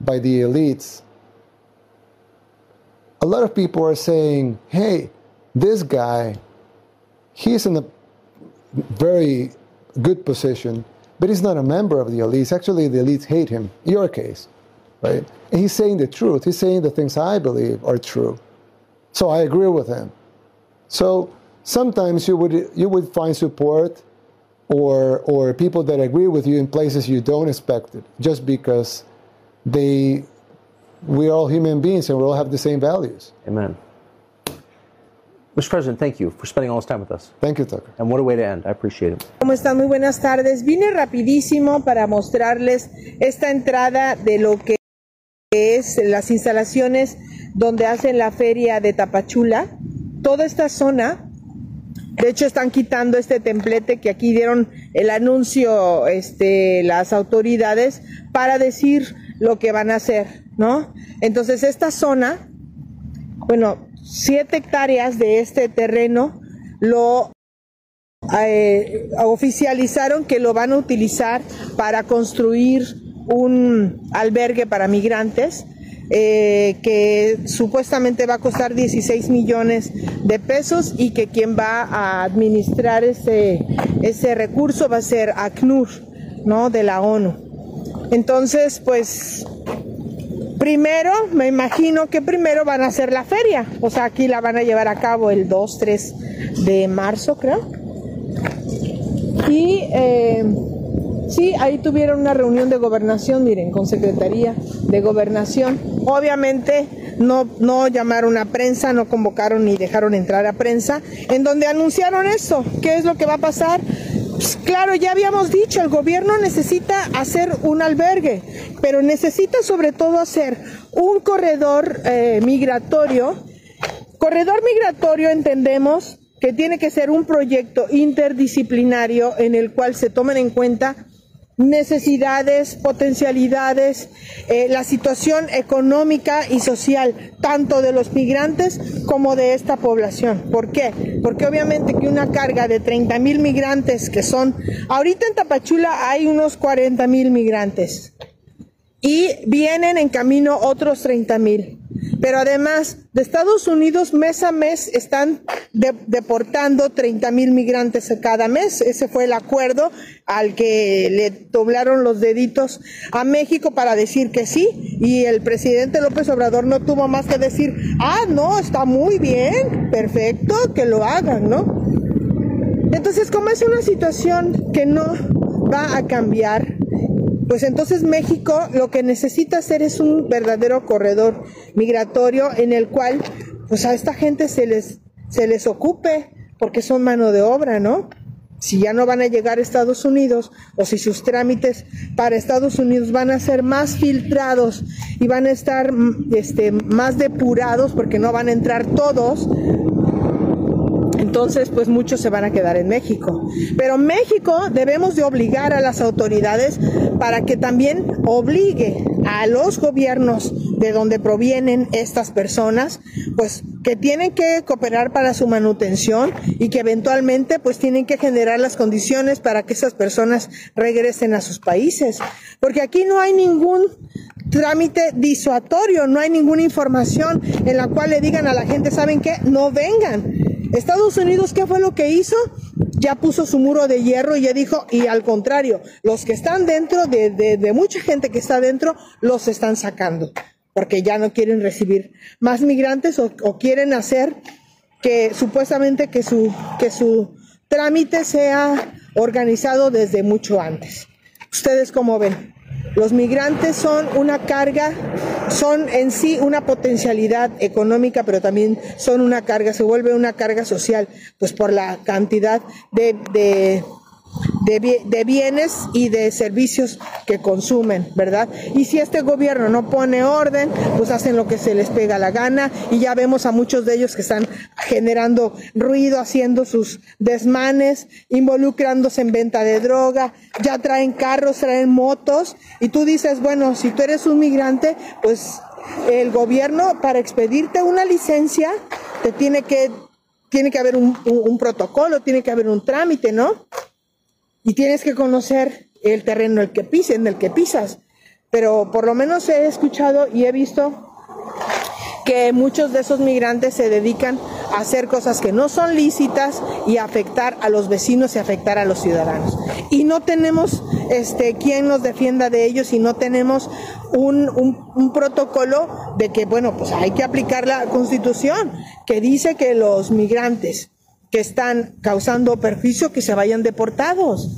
by the elites, a lot of people are saying, hey, this guy, he's in a very good position, but he's not a member of the elites. Actually, the elites hate him, your case, right? And he's saying the truth. He's saying the things I believe are true. So I agree with him. So sometimes you would you would find support or or people that agree with you in places you don't expect it, just because they we're all human beings and we all have the same values. Amen. Mr. President, thank you for spending all this time with us. Thank you, Tucker. And what a way to end. I appreciate it. ¿Cómo están? Muy buenas tardes. Vine rapidísimo para mostrarles esta entrada de lo que es las instalaciones donde hacen la feria de Tapachula. Toda esta zona, de hecho están quitando este templete que aquí dieron el anuncio este, las autoridades para decir lo que van a hacer, ¿no? Entonces esta zona, bueno, siete hectáreas de este terreno lo eh, oficializaron que lo van a utilizar para construir un albergue para migrantes. Eh, que supuestamente va a costar 16 millones de pesos y que quien va a administrar ese, ese recurso va a ser ACNUR, ¿no? De la ONU. Entonces, pues Primero, me imagino que primero van a hacer la feria, o sea, aquí la van a llevar a cabo el 2, 3 de marzo, creo. Y eh, sí, ahí tuvieron una reunión de gobernación, miren, con Secretaría de Gobernación. Obviamente no, no llamaron a prensa, no convocaron ni dejaron entrar a prensa, en donde anunciaron eso, qué es lo que va a pasar pues, claro, ya habíamos dicho, el gobierno necesita hacer un albergue, pero necesita sobre todo hacer un corredor eh, migratorio. Corredor migratorio entendemos que tiene que ser un proyecto interdisciplinario en el cual se tomen en cuenta necesidades, potencialidades, eh, la situación económica y social, tanto de los migrantes como de esta población. ¿Por qué? Porque obviamente que una carga de 30 mil migrantes que son, ahorita en Tapachula hay unos 40 mil migrantes y vienen en camino otros 30 mil. Pero además, de Estados Unidos mes a mes están deportando 30 mil migrantes cada mes. Ese fue el acuerdo al que le doblaron los deditos a México para decir que sí. Y el presidente López Obrador no tuvo más que decir, ah, no, está muy bien, perfecto, que lo hagan, ¿no? Entonces, como es una situación que no va a cambiar, pues entonces México lo que necesita hacer es un verdadero corredor migratorio en el cual pues a esta gente se les, se les ocupe porque son mano de obra, ¿no? Si ya no van a llegar a Estados Unidos o si sus trámites para Estados Unidos van a ser más filtrados y van a estar este, más depurados porque no van a entrar todos, entonces pues muchos se van a quedar en México. Pero México debemos de obligar a las autoridades para que también obligue a los gobiernos de donde provienen estas personas, pues que tienen que cooperar para su manutención y que eventualmente pues tienen que generar las condiciones para que esas personas regresen a sus países. Porque aquí no hay ningún trámite disuatorio, no hay ninguna información en la cual le digan a la gente, ¿saben qué? No vengan. Estados Unidos, ¿qué fue lo que hizo? Ya puso su muro de hierro y ya dijo, y al contrario, los que están dentro, de, mucha gente que está dentro, los están sacando, porque ya no quieren recibir más migrantes o, quieren hacer que supuestamente que su, que su trámite sea organizado desde mucho antes. ¿Ustedes cómo ven? Los migrantes son una carga, son en sí una potencialidad económica, pero también son una carga, se vuelve una carga social, pues por la cantidad de, de, bienes y de servicios que consumen, ¿verdad? Y si este gobierno no pone orden, pues hacen lo que se les pega la gana y ya vemos a muchos de ellos que están generando ruido, haciendo sus desmanes, involucrándose en venta de droga, ya traen carros, traen motos y tú dices, bueno, si tú eres un migrante, pues el gobierno para expedirte una licencia te tiene que tiene que haber un, protocolo, tiene que haber un trámite, ¿no? Y tienes que conocer el terreno el que en el que pisas. Pero por lo menos he escuchado y he visto que muchos de esos migrantes se dedican a hacer cosas que no son lícitas y afectar a los vecinos y afectar a los ciudadanos. Y no tenemos este, quien nos defienda de ellos y no tenemos un, un protocolo de que, bueno, pues hay que aplicar la constitución que dice que los migrantes que están causando perjuicio que se vayan deportados.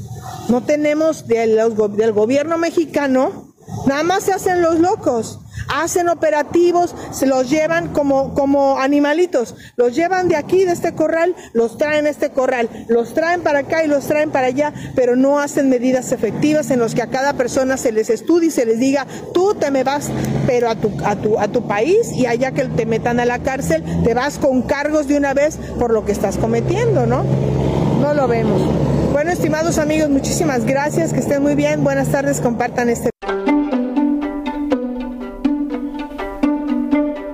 No tenemos del, del gobierno mexicano Nada más se hacen los locos, hacen operativos, se los llevan como, como animalitos, los llevan de aquí, de este corral, los traen a este corral, los traen para acá y los traen para allá, pero no hacen medidas efectivas en los que a cada persona se les estudie y se les diga, tú te me vas, pero a tu, a tu, a tu país y allá que te metan a la cárcel, te vas con cargos de una vez por lo que estás cometiendo, ¿no? No lo vemos. Bueno, estimados amigos, muchísimas gracias, que estén muy bien, buenas tardes, compartan este